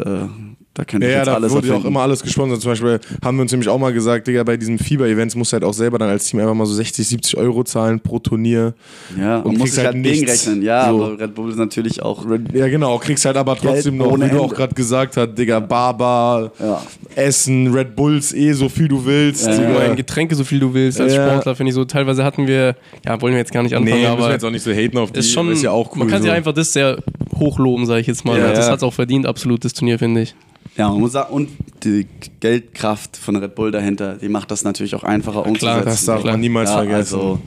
da könnte Ja, ich ja, jetzt da alles wurde ja auch immer alles gesponsert. Zum Beispiel haben wir uns nämlich auch mal gesagt, Digga, bei diesen Fieber-Events musst du halt auch selber dann als Team einfach mal so 60, 70 Euro zahlen pro Turnier. Ja, und und muss kriegst sich halt halt nichts. gegenrechnen. Ja, So. aber Red Bull ist natürlich auch. Ja, genau, kriegst halt aber trotzdem noch, ohne wie du auch gerade gesagt hast, Digga, Barbar, Ja. Essen, Red Bulls, eh so viel du willst. Ja, Getränke so viel du willst als Ja. Sportler, finde ich so. Teilweise hatten wir, ja, wollen wir jetzt gar nicht anfangen, Nee, aber jetzt auch nicht so haten auf die, ist schon, ist ja auch cool. man kann so. sich einfach das sehr hochloben, sage ich jetzt mal. Ja, das ja. hat es auch verdient, absolut, das Turnier, finde ich. Ja, man muss sagen, und die Geldkraft von Red Bull dahinter, die macht das natürlich auch einfacher klar, umzusetzen. das darf man niemals ja, vergessen. Also,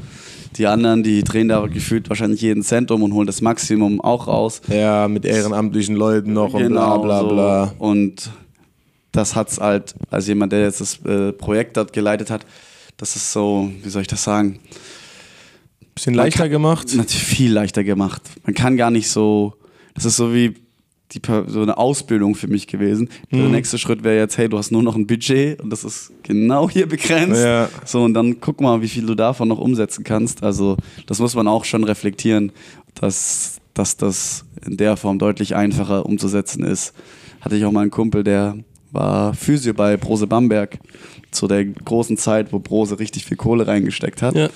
die anderen, die drehen da gefühlt wahrscheinlich jeden Cent um und holen das Maximum auch raus. ja, mit ehrenamtlichen Leuten noch und bla bla so. bla. Und das hat's halt, als jemand, der jetzt das äh, Projekt dort geleitet hat, das ist so, wie soll ich das sagen? Bisschen leichter gemacht. Natürlich viel leichter gemacht. Man kann gar nicht so, das ist so wie die, so eine Ausbildung für mich gewesen. Der Mhm. nächste Schritt wäre jetzt, hey, du hast nur noch ein Budget und das ist genau hier begrenzt. Ja. So, und dann guck mal, wie viel du davon noch umsetzen kannst. Also, das muss man auch schon reflektieren, dass, dass das in der Form deutlich einfacher umzusetzen ist. Hatte ich auch mal einen Kumpel, der war Physio bei Brose Bamberg zu der großen Zeit, wo Brose richtig viel Kohle reingesteckt hat. Ja.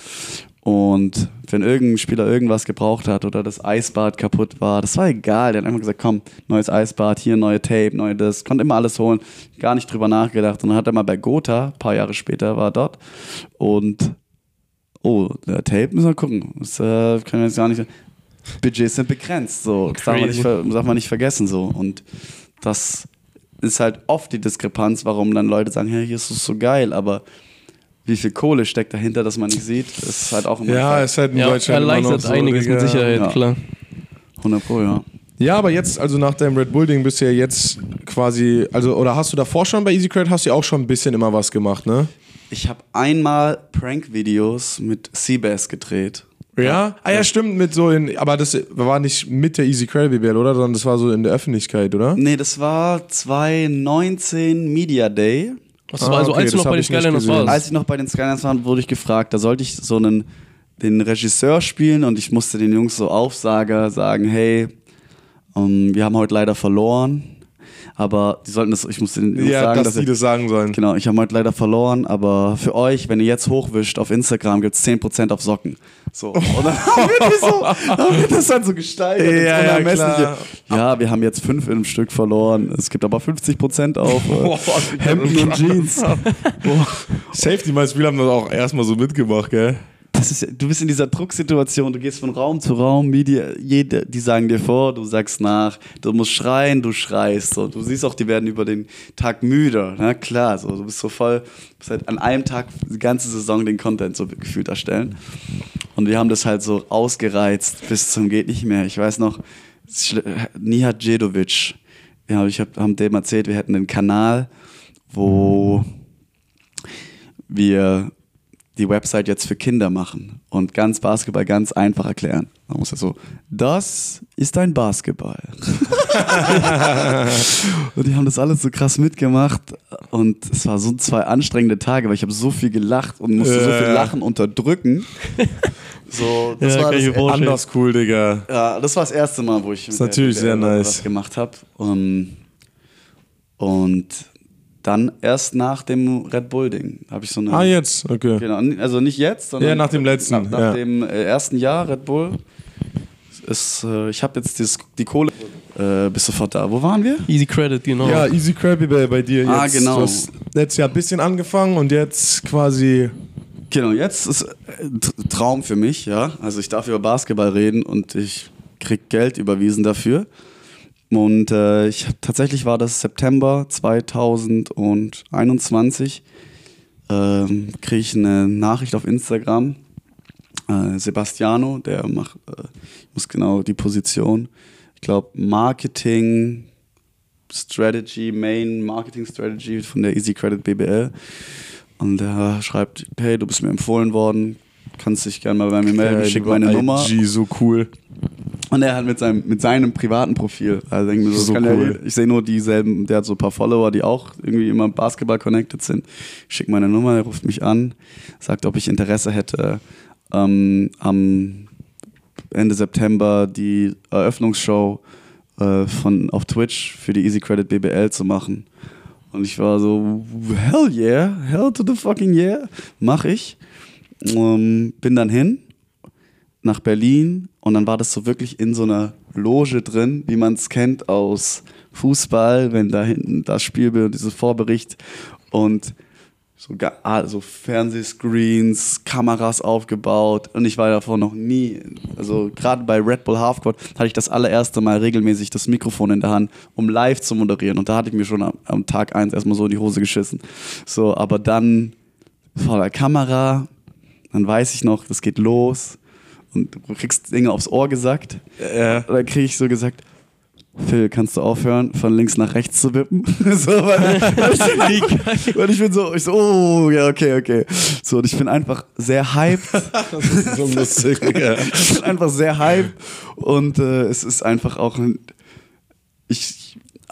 Und wenn irgendein Spieler irgendwas gebraucht hat oder das Eisbad kaputt war, das war egal. Der hat einfach gesagt, komm, neues Eisbad, hier neue Tape, neue das, konnte immer alles holen, gar nicht drüber nachgedacht. Und dann hat er mal bei Gotha, ein paar Jahre später war er dort und oh, der Tape müssen wir gucken. Das äh, können wir jetzt gar nicht. Budgets sind begrenzt, so. Das darf man, nicht, darf man nicht vergessen, so. Und das ist halt oft die Diskrepanz, warum dann Leute sagen, hey, hier ist es so geil, aber wie viel Kohle steckt dahinter, dass man nicht sieht, ist halt auch immer Ja, ist halt in Ja, Deutschland immer noch erleichtert so, einiges mit Sicherheit, Ja. klar. 100 Pro, ja. Ja, aber jetzt, also nach deinem Red Bull-Ding bist du ja jetzt quasi, also, oder hast du davor schon bei EasyCredit, hast du ja auch schon ein bisschen immer was gemacht, ne? Ich habe einmal Prank-Videos mit Seabass gedreht. Ja? Ah ja, stimmt, mit so in, aber das war nicht mit der Easy Credit BBL, oder? Sondern das war so in der Öffentlichkeit, oder? Nee, das war 2019 Media Day. Was Ah, war also, okay, als du noch bei den Skyliners warst? Als ich noch bei den Skylines war, wurde ich gefragt, da sollte ich so einen den Regisseur spielen und ich musste den Jungs so Aufsager sagen, hey, ähm, wir haben heute leider verloren, aber die sollten das, ich musste den Jungs Ja, sagen, dass, dass die das sagen sollen. Genau, ich habe heute leider verloren, aber für euch, wenn ihr jetzt hochwischt auf Instagram, gibt es 10% auf Socken. So. Und dann [laughs] haben wir, so, haben wir das dann so gesteigert. Ja, ja, klar. ja, wir haben jetzt fünf im Stück verloren. Es gibt aber 50% auf äh, [laughs] Hemden und Jeans. Safety, mein Spiel haben das auch erstmal so mitgemacht, gell? Das ist, du bist in dieser Drucksituation, du gehst von Raum zu Raum, Media, jede, die sagen dir vor, du sagst nach, du musst schreien, du schreist. So. Du siehst auch, die werden über den Tag müder. Na klar, so. du bist so voll, bist halt an einem Tag die ganze Saison den Content so gefühlt erstellen. Und wir haben das halt so ausgereizt bis zum geht nicht mehr. Ich weiß noch, Nihat Djedovic, ja, ich habe hab dem erzählt, wir hätten einen Kanal, wo wir die Website jetzt für Kinder machen und ganz Basketball ganz einfach erklären. Man muss ja so, das ist ein Basketball. [laughs] und die haben das alles so krass mitgemacht und es war so zwei anstrengende Tage, weil ich habe so viel gelacht und musste so viel Äh. Lachen unterdrücken. [laughs] So, das Ja, war das. Anders cool, Digga. ja, das war das erste Mal, wo ich ist natürlich sehr nice. was gemacht habe. Um, und dann erst nach dem Red Bull Ding habe ich so eine. Ah, jetzt, okay. Genau, also nicht jetzt, sondern Ja, nach dem letzten, Nach, nach ja. dem äh, ersten Jahr Red Bull. Ist, äh, ich habe jetzt das, die Kohle. Äh, bist sofort da. Wo waren wir? Easy Credit, genau. Ja, Easy Krabby bei, bei dir jetzt. Ah, genau. Du hast letztes Jahr ein bisschen angefangen und jetzt quasi. Genau, jetzt ist äh, T- Traum für mich, ja. Also ich darf über Basketball reden und ich krieg Geld überwiesen dafür. Und äh, ich tatsächlich war das September 2021. Ähm, kriege ich eine Nachricht auf Instagram. Äh, Sebastiano, der macht, äh, muss genau die Position. Ich glaube Marketing, Strategy, Main Marketing Strategy von der Easy Credit BBL. Und der schreibt, hey, du bist mir empfohlen worden, kannst dich gerne mal bei mir melden, Geil, schick meine IG, Nummer. so cool. Und er hat mit seinem, mit seinem privaten Profil, also denke ich, mir so, So kann cool. er, ich sehe nur dieselben, der hat so ein paar Follower, die auch irgendwie immer Basketball connected sind. Ich schicke meine Nummer, er ruft mich an, sagt, ob ich Interesse hätte, ähm, am Ende September die Eröffnungsshow äh, von, auf Twitch für die Easy Credit BBL zu machen. Und ich war so, hell yeah, hell to the fucking yeah, mach ich. Ähm, bin dann hin nach Berlin und dann war das so wirklich in so einer Loge drin, wie man es kennt aus Fußball, wenn da hinten das Spielbild, dieses Vorbericht und so, ga- ah, so Fernsehscreens, Kameras aufgebaut und ich war davor noch nie, also gerade bei Red Bull Halfcourt hatte ich das allererste Mal regelmäßig das Mikrofon in der Hand, um live zu moderieren und da hatte ich mir schon am, am Tag eins erstmal so in die Hose geschissen. So, aber dann vor der Kamera, dann weiß ich noch, das geht los und du kriegst Dinge aufs Ohr gesagt. Ja. Dann kriege ich so gesagt, Phil, kannst du aufhören, von links nach rechts zu wippen? [laughs] so, weil, [laughs] weil ich bin so, ich so, oh, ja, okay, okay. So, und ich bin einfach sehr hyped. [laughs] Das ist so lustig. ja. ich bin einfach sehr hyped und äh, es ist einfach auch ein, ich,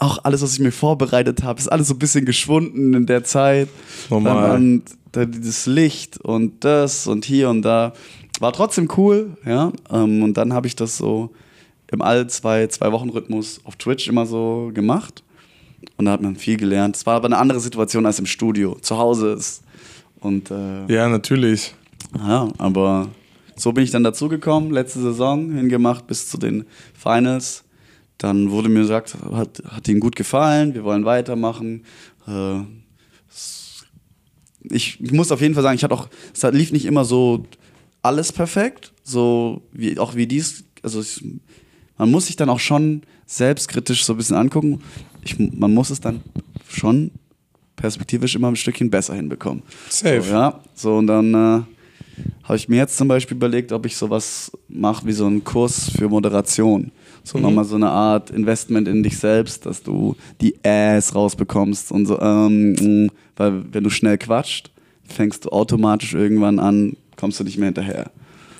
auch alles, was ich mir vorbereitet habe, ist alles so ein bisschen geschwunden in der Zeit. Normal. Und das Licht und das und hier und da. War trotzdem cool, ja. Ähm, und dann habe ich das so im all zwei, zwei Wochen Rhythmus auf Twitch immer so gemacht. Und da hat man viel gelernt. Es war aber eine andere Situation als im Studio. Zu Hause ist. Und äh, ja, natürlich. ja, aber so bin ich dann dazugekommen, letzte Saison hingemacht bis zu den Finals. Dann wurde mir gesagt, hat, hat ihnen gut gefallen, wir wollen weitermachen. Äh, ich, ich muss auf jeden Fall sagen, ich hatte auch, es lief nicht immer so alles perfekt, so wie auch wie dies, also ich, man muss sich dann auch schon selbstkritisch so ein bisschen angucken. Ich, man muss es dann schon perspektivisch immer ein Stückchen besser hinbekommen. Safe. So, ja, so und dann äh, habe ich mir jetzt zum Beispiel überlegt, ob ich sowas mache wie so einen Kurs für Moderation. So Mhm. nochmal so eine Art Investment in dich selbst, dass du die Ass rausbekommst und so, ähm, mh, weil wenn du schnell quatscht, fängst du automatisch irgendwann an, kommst du nicht mehr hinterher.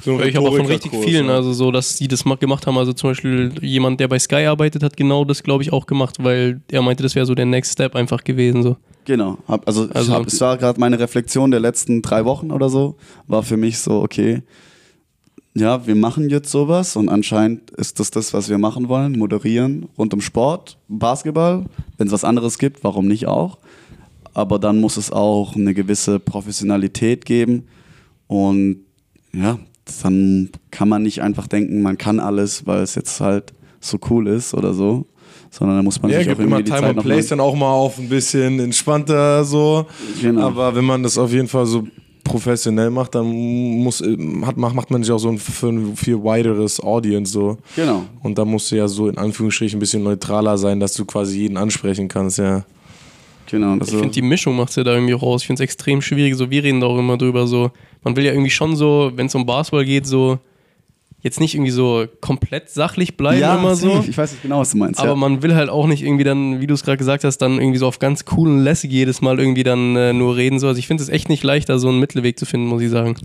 So Ich habe auch von richtig vielen, also so, dass die das ma- gemacht haben. Also zum Beispiel jemand, der bei Sky arbeitet, hat genau das, glaube ich, auch gemacht, weil er meinte, das wäre so der Next Step einfach gewesen. So. Genau. Hab, also ich Also- hab, es war gerade meine Reflexion der letzten drei Wochen oder so, war für mich so, okay, ja, wir machen jetzt sowas und anscheinend ist das das, was wir machen wollen, moderieren rund um Sport, Basketball. Wenn es was anderes gibt, warum nicht auch? Aber dann muss es auch eine gewisse Professionalität geben und ja, dann kann man nicht einfach denken, man kann alles, weil es jetzt halt so cool ist oder so, sondern da muss man Ja, sich auch immer die Time Zeit and Place dann auch mal auf ein bisschen entspannter so. Genau. Aber wenn man das auf jeden Fall so professionell macht, dann muss, hat, macht, macht man sich auch so ein für ein viel wideres Audience so. Genau. Und da musst du ja so in Anführungsstrichen ein bisschen neutraler sein, dass du quasi jeden ansprechen kannst, ja. Genau. Ich Also, finde, die Mischung macht ja da irgendwie raus. Ich finde es extrem schwierig. So, wir reden da auch immer drüber. So, man will ja irgendwie schon so, wenn es um Basketball geht, so jetzt nicht irgendwie so komplett sachlich bleiben immer so. Ich weiß nicht genau, was du meinst. Aber ja. man will halt auch nicht irgendwie dann, wie du es gerade gesagt hast, dann irgendwie so auf ganz coolen lässig jedes Mal irgendwie dann äh, nur reden. So. Also ich finde es echt nicht leicht, da so einen Mittelweg zu finden, muss ich sagen.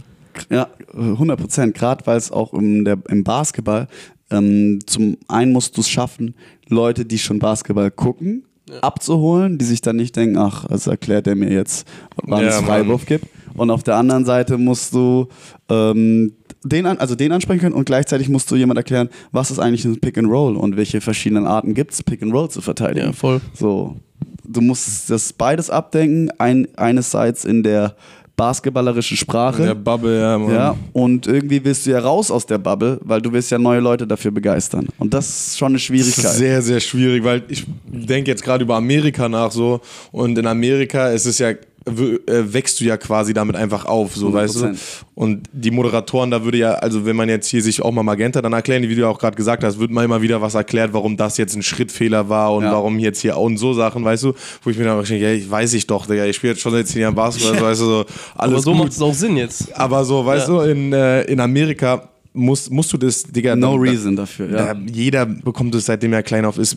Ja, 100 Prozent. Gerade weil es auch im, der, im Basketball, ähm, zum einen musst du es schaffen, Leute, die schon Basketball gucken, abzuholen, die sich dann nicht denken, ach, also erklärt er mir jetzt, wann Ja, es. Freiwurf gibt. Und auf der anderen Seite musst du ähm, den, an, also den ansprechen können und gleichzeitig musst du jemand erklären, was ist eigentlich ein Pick and Roll und welche verschiedenen Arten gibt es, Pick and Roll zu verteidigen. Ja, voll. So, du musst das beides abdenken, ein, einerseits in der basketballerischen Sprache. In der Bubble, ja, Mann. Ja, und irgendwie willst du ja raus aus der Bubble, weil du willst ja neue Leute dafür begeistern. Und das ist schon eine Das Schwierigkeit. ist sehr, sehr schwierig, weil ich denke jetzt gerade über Amerika nach so und in Amerika ist es ja wächst du ja quasi damit einfach auf, so weißt du. 100%. Und die Moderatoren, da würde ja, also wenn man jetzt hier sich auch mal Magenta dann erklären, wie du auch gerade gesagt hast, wird mal immer wieder was erklärt, warum das jetzt ein Schrittfehler war und Ja. warum jetzt hier und so Sachen, weißt du, wo ich mir dann denke, ja, ich weiß ich doch, Digga, ich spiele jetzt schon seit zehn Jahren Basketball, weißt du, so, alles Aber so macht es auch Sinn jetzt. Aber so, weißt Ja. du, in, äh, in Amerika musst, musst du das, Digga, no da- reason dafür, ja. da, jeder bekommt es seitdem er klein auf ist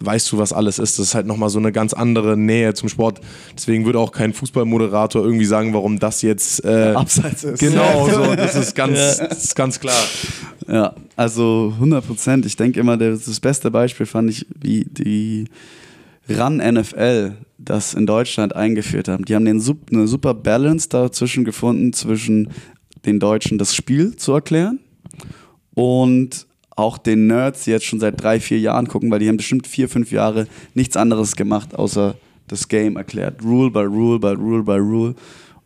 weißt du, was alles ist. Das ist halt nochmal so eine ganz andere Nähe zum Sport. Deswegen würde auch kein Fußballmoderator irgendwie sagen, warum das jetzt äh, Abseits ist. Genau, so, das ist ganz, das ist ganz klar. Ja, also 100 Prozent. Ich denke immer, das, beste Beispiel fand ich, wie die Run NFL das in Deutschland eingeführt haben. Die haben den, eine super Balance dazwischen gefunden, zwischen den Deutschen das Spiel zu erklären und auch den Nerds, die jetzt schon seit drei, vier Jahren gucken, weil die haben bestimmt vier, fünf Jahre nichts anderes gemacht, außer das Game erklärt. Rule by Rule by Rule by Rule.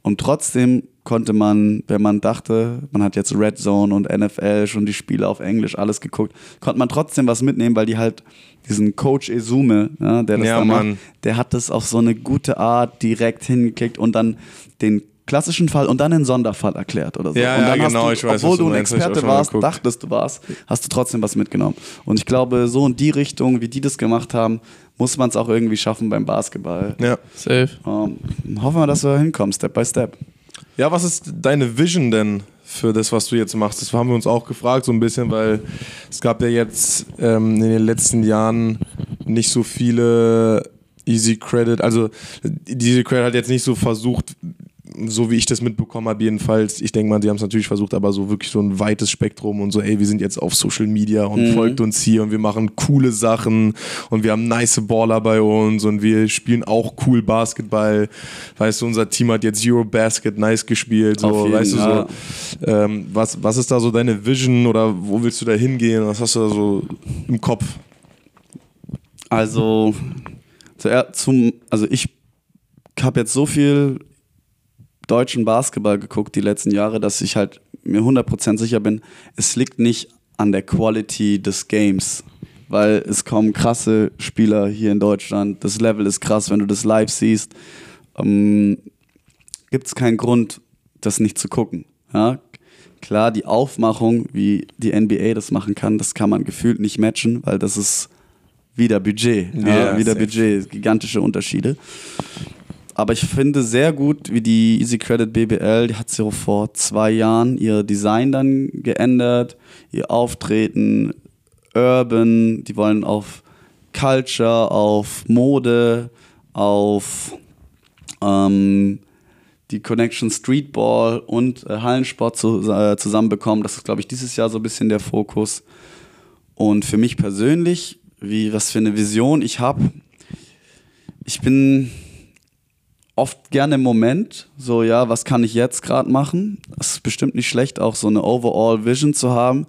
Und trotzdem konnte man, wenn man dachte, man hat jetzt Red Zone und NFL, schon die Spiele auf Englisch, alles geguckt, konnte man trotzdem was mitnehmen, weil die halt diesen Coach Esume, ja, der das Ja, da macht, der hat das auf so eine gute Art direkt hingeklickt und dann den klassischen Fall und dann den Sonderfall erklärt oder so. Ja, und ja, dann hast genau, du, ich weiß, obwohl was du du ein meinst, Experte warst, geguckt. dachtest du warst, hast du trotzdem was mitgenommen. Und ich glaube, so in die Richtung, wie die das gemacht haben, muss man es auch irgendwie schaffen beim Basketball. Ja. Safe. Ähm, hoffen wir, dass wir hinkommen, Step by Step. Ja, was ist deine Vision denn für das, was du jetzt machst? Das haben wir uns auch gefragt, so ein bisschen, weil es gab ja jetzt ähm, in den letzten Jahren nicht so viele Easy Credit, also die Easy Credit hat jetzt nicht so versucht, so wie ich das mitbekommen habe, jedenfalls. Ich denke mal, die haben es natürlich versucht, aber so wirklich so ein weites Spektrum und so, ey, wir sind jetzt auf Social Media und folgt uns hier und wir machen coole Sachen und wir haben nice Baller bei uns und wir spielen auch cool Basketball. Weißt du, unser Team hat jetzt Eurobasket nice gespielt, so, weißt du, ja. so. Ähm, was, was ist da so deine Vision oder wo willst du da hingehen? Was hast du da so im Kopf? Also, zuerst zum, also ich habe jetzt so viel deutschen Basketball geguckt die letzten Jahre, dass ich halt mir 100% sicher bin, es liegt nicht an der Quality des Games, weil es kommen krasse Spieler hier in Deutschland, das Level ist krass, wenn du das live siehst, ähm, gibt es keinen Grund, das nicht zu gucken. Ja? Klar, die Aufmachung, wie die NBA das machen kann, das kann man gefühlt nicht matchen, weil das ist wieder Budget. Ja, Ja, wieder safe. Budget, gigantische Unterschiede. Aber ich finde sehr gut, wie die Easy Credit BBL, die hat so vor zwei Jahren ihr Design dann geändert, ihr Auftreten, Urban, die wollen auf Culture, auf Mode, auf ähm, die Connection Streetball und äh, Hallensport zu, äh, zusammenbekommen. Das ist, glaube ich, dieses Jahr so ein bisschen der Fokus. Und für mich persönlich, wie, was für eine Vision ich habe, ich bin oft gerne im Moment, so ja, was kann ich jetzt gerade machen? Es ist bestimmt nicht schlecht, auch so eine Overall Vision zu haben.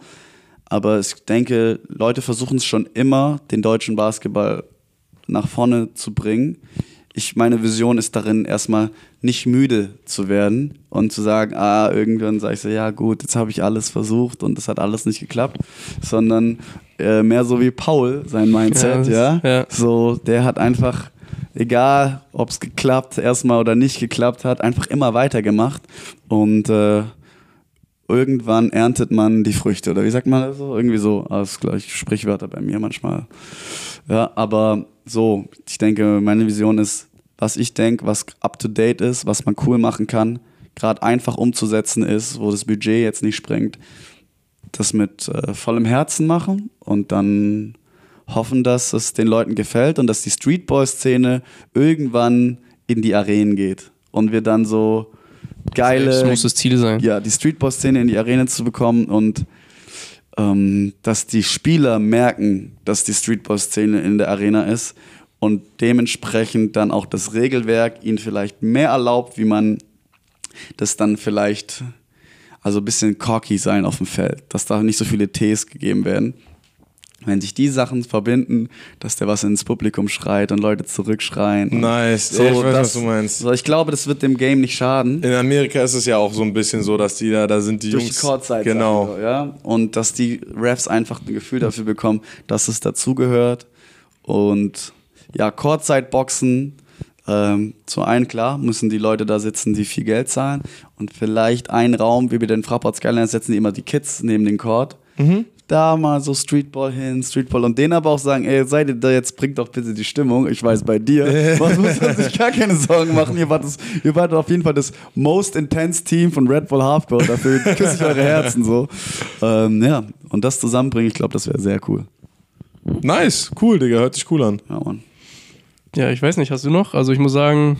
Aber ich denke, Leute versuchen es schon immer, den deutschen Basketball nach vorne zu bringen. Ich, meine Vision ist darin, erstmal nicht müde zu werden und zu sagen, ah, irgendwann sage ich so, ja gut, jetzt habe ich alles versucht und es hat alles nicht geklappt, sondern äh, mehr so wie Paul, sein Mindset, Ja, ja. das- ja. So, der hat einfach, egal ob es geklappt erstmal oder nicht geklappt hat, einfach immer weitergemacht und äh, irgendwann erntet man die Früchte oder wie sagt man das so? Irgendwie so, alles gleich Sprichwörter bei mir manchmal. Ja, aber so, ich denke, meine Vision ist, was ich denke, was up to date ist, was man cool machen kann, gerade einfach umzusetzen ist, wo das Budget jetzt nicht springt, das mit äh, vollem Herzen machen und dann hoffen, dass es den Leuten gefällt und dass die Streetboy-Szene irgendwann in die Arenen geht und wir dann so geile Das muss das Ziel sein. ja, die Streetball-Szene in die Arena zu bekommen und ähm, dass die Spieler merken, dass die Streetball-Szene in der Arena ist und dementsprechend dann auch das Regelwerk ihnen vielleicht mehr erlaubt, wie man das dann vielleicht, also ein bisschen cocky sein auf dem Feld, dass da nicht so viele Ts gegeben werden. Wenn sich die Sachen verbinden, dass der was ins Publikum schreit und Leute zurückschreien. Nice. Ja, ich weiß, was du meinst. So, ich glaube, das wird dem Game nicht schaden. In Amerika ist es ja auch so ein bisschen so, dass die da, da sind die durch Jungs. die Courtside Genau. Sachen, so, ja und dass die Refs einfach ein Gefühl dafür bekommen dass es dazugehört und ja Courtside Boxen ähm, zu einen klar müssen die Leute da sitzen die viel Geld zahlen und vielleicht einen Raum wie wir den Fraport Skyline setzen die immer die Kids neben den Court da mal so Streetball hin, Streetball und denen aber auch sagen, ey, seid ihr da jetzt, bringt doch bitte die Stimmung. Ich weiß, bei dir, [laughs] man muss man sich gar keine Sorgen machen. Ihr wart, das, ihr wart auf jeden Fall das most intense Team von Red Bull Halfcourt. Dafür küsse ich eure Herzen so. Ähm, ja, und das zusammenbringen, ich glaube, das wäre sehr cool. Nice, cool, Digga, hört sich cool an. Ja, Mann. Ja, ich weiß nicht, hast du noch? Also ich muss sagen,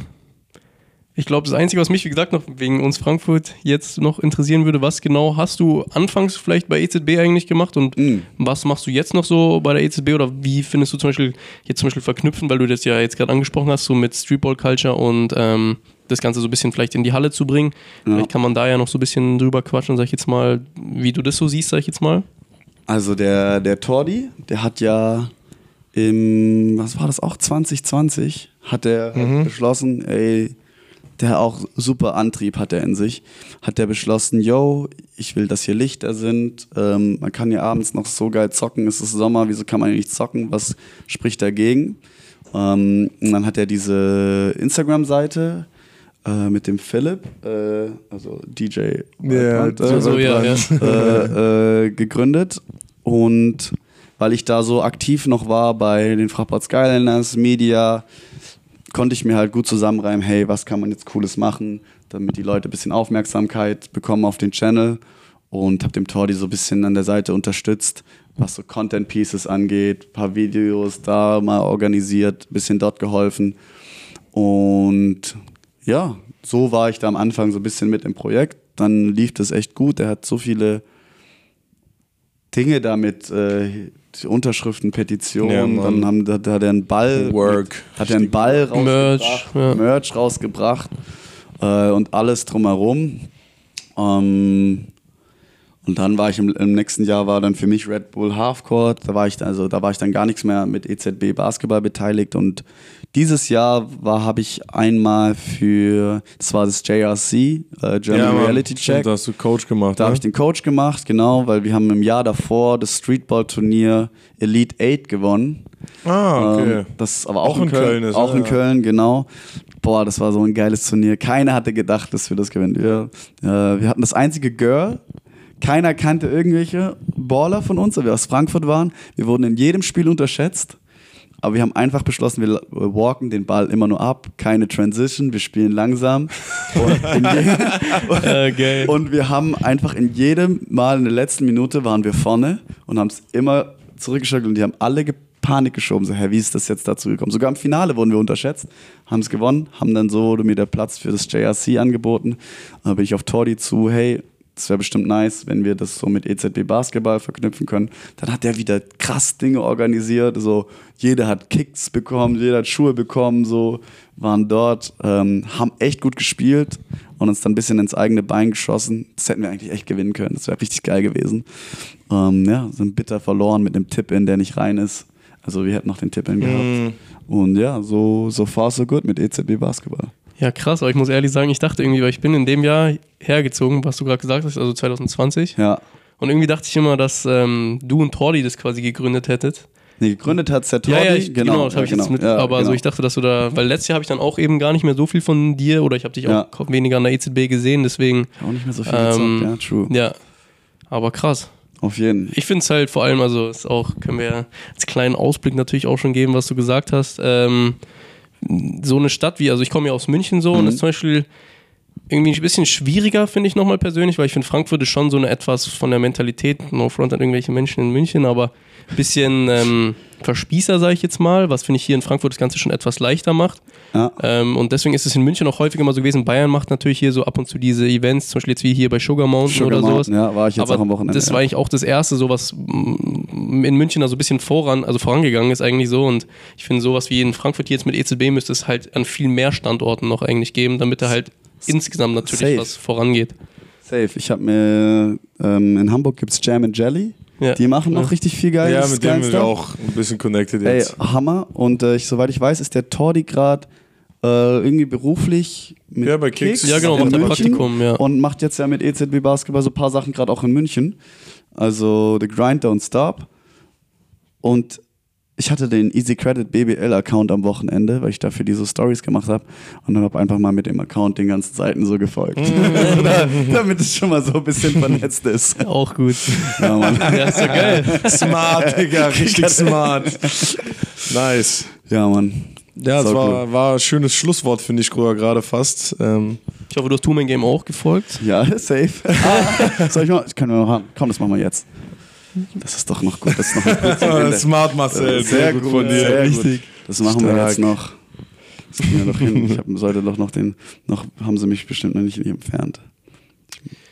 ich glaube, das Einzige, was mich, wie gesagt, noch wegen uns Frankfurt jetzt noch interessieren würde, was genau hast du anfangs vielleicht bei EZB eigentlich gemacht und Mm. was machst du jetzt noch so bei der EZB oder wie findest du zum Beispiel jetzt zum Beispiel verknüpfen, weil du das ja jetzt gerade angesprochen hast, so mit Streetball Culture und ähm, das Ganze so ein bisschen vielleicht in die Halle zu bringen. Vielleicht kann man da ja noch so ein bisschen drüber quatschen, sag ich jetzt mal, wie du das so siehst, sag ich jetzt mal. Also der, der Tordi, der hat ja im, was war das auch, 2020, hat er beschlossen, ey, der auch super Antrieb hat er in sich, hat er beschlossen, yo, ich will, dass hier Lichter sind, ähm, man kann hier abends noch so geil zocken, es ist Sommer, wieso kann man hier nicht zocken, was spricht dagegen? Ähm, und dann hat er diese Instagram-Seite äh, mit dem Philipp, äh, also DJ So, ja, ja. äh, äh, gegründet und weil ich da so aktiv noch war bei den Fraport Skyliners, Media, konnte ich mir halt gut zusammenreimen, hey, was kann man jetzt Cooles machen, damit die Leute ein bisschen Aufmerksamkeit bekommen auf den Channel und habe dem Tordi so ein bisschen an der Seite unterstützt, was so Content Pieces angeht, paar Videos da mal organisiert, bisschen dort geholfen und ja, so war ich da am Anfang so ein bisschen mit im Projekt. Dann lief das echt gut. Er hat so viele Dinge damit, äh, Unterschriften, Petitionen, Ja, dann haben, hat, hat er einen Ball, Work. hat er einen Ball rausgebracht, Merch, ja. Merch rausgebracht äh, und alles drumherum. Ähm, und dann war ich im, im nächsten Jahr war dann für mich Red Bull Halfcourt. Da war ich dann- also da war ich dann gar nichts mehr mit EZB Basketball beteiligt und dieses Jahr war habe ich einmal für das war das JRC äh, German Mann. Reality Check. Da hast du Coach gemacht. Da ne? habe ich den Coach gemacht, genau, weil wir haben im Jahr davor das Streetball-Turnier Elite 8 gewonnen. ah, okay. Ähm, das aber auch, Auch in Köln ist, Auch ja, in ja. Köln, genau. Boah, das war so ein geiles Turnier. Keiner hatte gedacht, dass wir das gewinnen. Wir, äh, wir hatten das einzige Girl. Keiner kannte irgendwelche Baller von uns, weil wir aus Frankfurt waren. Wir wurden in jedem Spiel unterschätzt. Aber wir haben einfach beschlossen, wir walken den Ball immer nur ab, keine Transition, wir spielen langsam. Und, geil. [laughs] und wir haben einfach in jedem Mal in der letzten Minute waren wir vorne und haben es immer zurückgeschickt und die haben alle Panik geschoben. So, hä, wie ist das jetzt dazu gekommen? Sogar im Finale wurden wir unterschätzt, haben es gewonnen, haben dann so wurde mir der Platz für das JRC angeboten. Da bin ich auf Tordi zu, hey, das wäre bestimmt nice, wenn wir das so mit EZB Basketball verknüpfen können. Dann hat der wieder krass Dinge organisiert. So, jeder hat Kicks bekommen, jeder hat Schuhe bekommen, so waren dort, ähm, haben echt gut gespielt und uns dann ein bisschen ins eigene Bein geschossen. Das hätten wir eigentlich echt gewinnen können. Das wäre richtig geil gewesen. Ähm, ja, sind bitter verloren mit einem Tipp-In, der nicht rein ist. Also wir hätten noch den Tipp-In gehabt. Und ja, so, so far so good mit EZB Basketball. Ja, krass, aber ich muss ehrlich sagen, ich dachte irgendwie, weil ich bin in dem Jahr hergezogen, was du gerade gesagt hast, also 2020. Ja. Und irgendwie dachte ich immer, dass ähm, du und Tordi das quasi gegründet hättet. Nee, gegründet hat der Ja, Tordi. ja, ich, genau, das habe ja, ich jetzt mit. Ja, aber genau. so, ich dachte, dass du da, weil letztes Jahr habe ich dann auch eben gar nicht mehr so viel von dir oder ich habe dich Ja. auch weniger an der EZB gesehen, deswegen, auch nicht mehr so viel ähm, gezockt, ja, true. ja. Aber krass. Auf jeden. Ich finde es halt vor allem, also ist auch, können wir als kleinen Ausblick natürlich auch schon geben, was du gesagt hast. Ähm, so eine Stadt wie, also ich komme ja aus München so und Mhm. das ist zum Beispiel irgendwie ein bisschen schwieriger, finde ich nochmal persönlich, weil ich finde, Frankfurt ist schon so eine etwas von der Mentalität, no front an irgendwelche Menschen in München, aber ein bisschen ähm, Verspießer, sage ich jetzt mal, was finde ich hier in Frankfurt das Ganze schon etwas leichter macht. Ja. Ähm, und deswegen ist es in München auch häufiger mal so gewesen. Bayern macht natürlich hier so ab und zu diese Events, zum Beispiel jetzt wie hier bei Sugar Mountain Sugar oder sowas. Mountain, ja, war ich jetzt Aber auch am Wochenende. Das war ja. eigentlich auch das erste, so was mm, in München da so ein bisschen voran, also vorangegangen ist eigentlich so. Und ich finde, sowas wie in Frankfurt jetzt mit EZB müsste es halt an viel mehr Standorten noch eigentlich geben, damit da halt insgesamt natürlich Safe. was vorangeht. Safe. Ich habe mir ähm, in Hamburg gibt's Jam and Jelly. Ja. Die machen noch Ja. richtig viel geil. ja, mit dem sind wir auch ein bisschen connected Ey, jetzt. Hammer. Und äh, ich, soweit ich weiß, ist der Tordi gerade äh, irgendwie beruflich mit Ja, bei Kicks. Ja, genau, in macht er München Praktikum, ja. Und macht jetzt ja mit EZB Basketball so ein paar Sachen gerade auch in München. Also The Grind Don't Stop. Und ich hatte den Easy Credit BBL Account am Wochenende, weil ich dafür diese Stories gemacht habe und dann habe einfach mal mit dem Account den ganzen Seiten so gefolgt. [laughs] Damit es schon mal so ein bisschen vernetzt ist. [laughs] Auch gut. Ja, Mann. ja, ist ja geil. Smart, [laughs] Digga, richtig smart. Nice. Ja, Mann. Ja, das war, war ein schönes Schlusswort, finde ich Gruber, gerade fast. Ähm, Ich hoffe, du hast Two-Man Game auch gefolgt. Ja, safe. Ah, soll ich mal? Ich kann nur noch haben. Komm, das machen wir jetzt. Das ist doch noch gut. Das ist noch gut. [laughs] Smart Marcel, Sehr gut von dir. Sehr Richtig. gut. Das machen wir Stark. jetzt noch. Das kriegen wir noch hin. Ich hab, sollte doch noch den. Noch haben sie mich bestimmt noch nicht entfernt.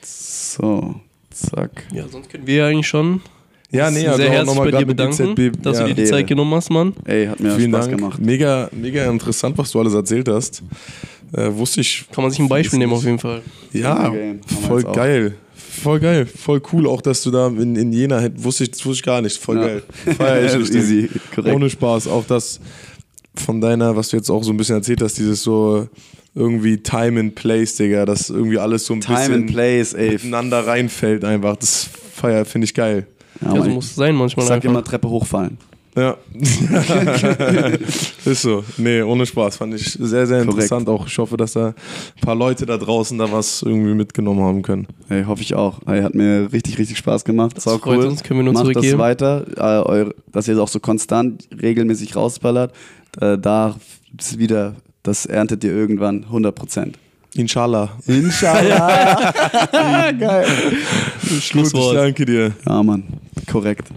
So, zack. Ja, sonst können wir ja eigentlich schon Ja, nee, sehr also auch herzlich nochmal bei dir bedanken, DZB. dass ja. du dir die. Zeit genommen hast, Mann. Ey, hat mir Vielen Spaß Dank. gemacht. Mega, mega interessant, was du alles erzählt hast. Äh, wusste ich. Kann man sich ein Beispiel nehmen auf jeden Fall. Ja, wir voll geil. Voll geil. Voll cool, auch dass du da in, in Jena hätt- wusste ich, das wusste ich gar nicht. Voll Ja. geil. Feier ich [laughs] richtig. Easy, korrekt. Ohne Spaß. Auch das von deiner, was du jetzt auch so ein bisschen erzählt hast, dieses so irgendwie Time and Place, Digga, dass irgendwie alles so ein Time bisschen and Place, ey. miteinander reinfällt einfach. Das feier, finde ich geil. Ja, Ja, so muss es sein ich manchmal sag einfach. immer Treppe hochfallen. Ja. [laughs] ist so. Nee, ohne Spaß. Fand ich sehr, sehr Korrekt. interessant. Auch ich hoffe, dass da ein paar Leute da draußen da was irgendwie mitgenommen haben können. Ey, hoffe ich auch. Ey, hat mir richtig, richtig Spaß gemacht. Das Sau freut cool. uns, können wir nur Macht das zurückgeben. weiter, äh, eure, dass ihr das auch so konstant, regelmäßig rausballert. Äh, da ist wieder, das erntet ihr irgendwann 100%. Inshallah. Inshallah. [laughs] Geil. Gut, ich Schlusswort. danke dir. Ja, Mann. Korrekt.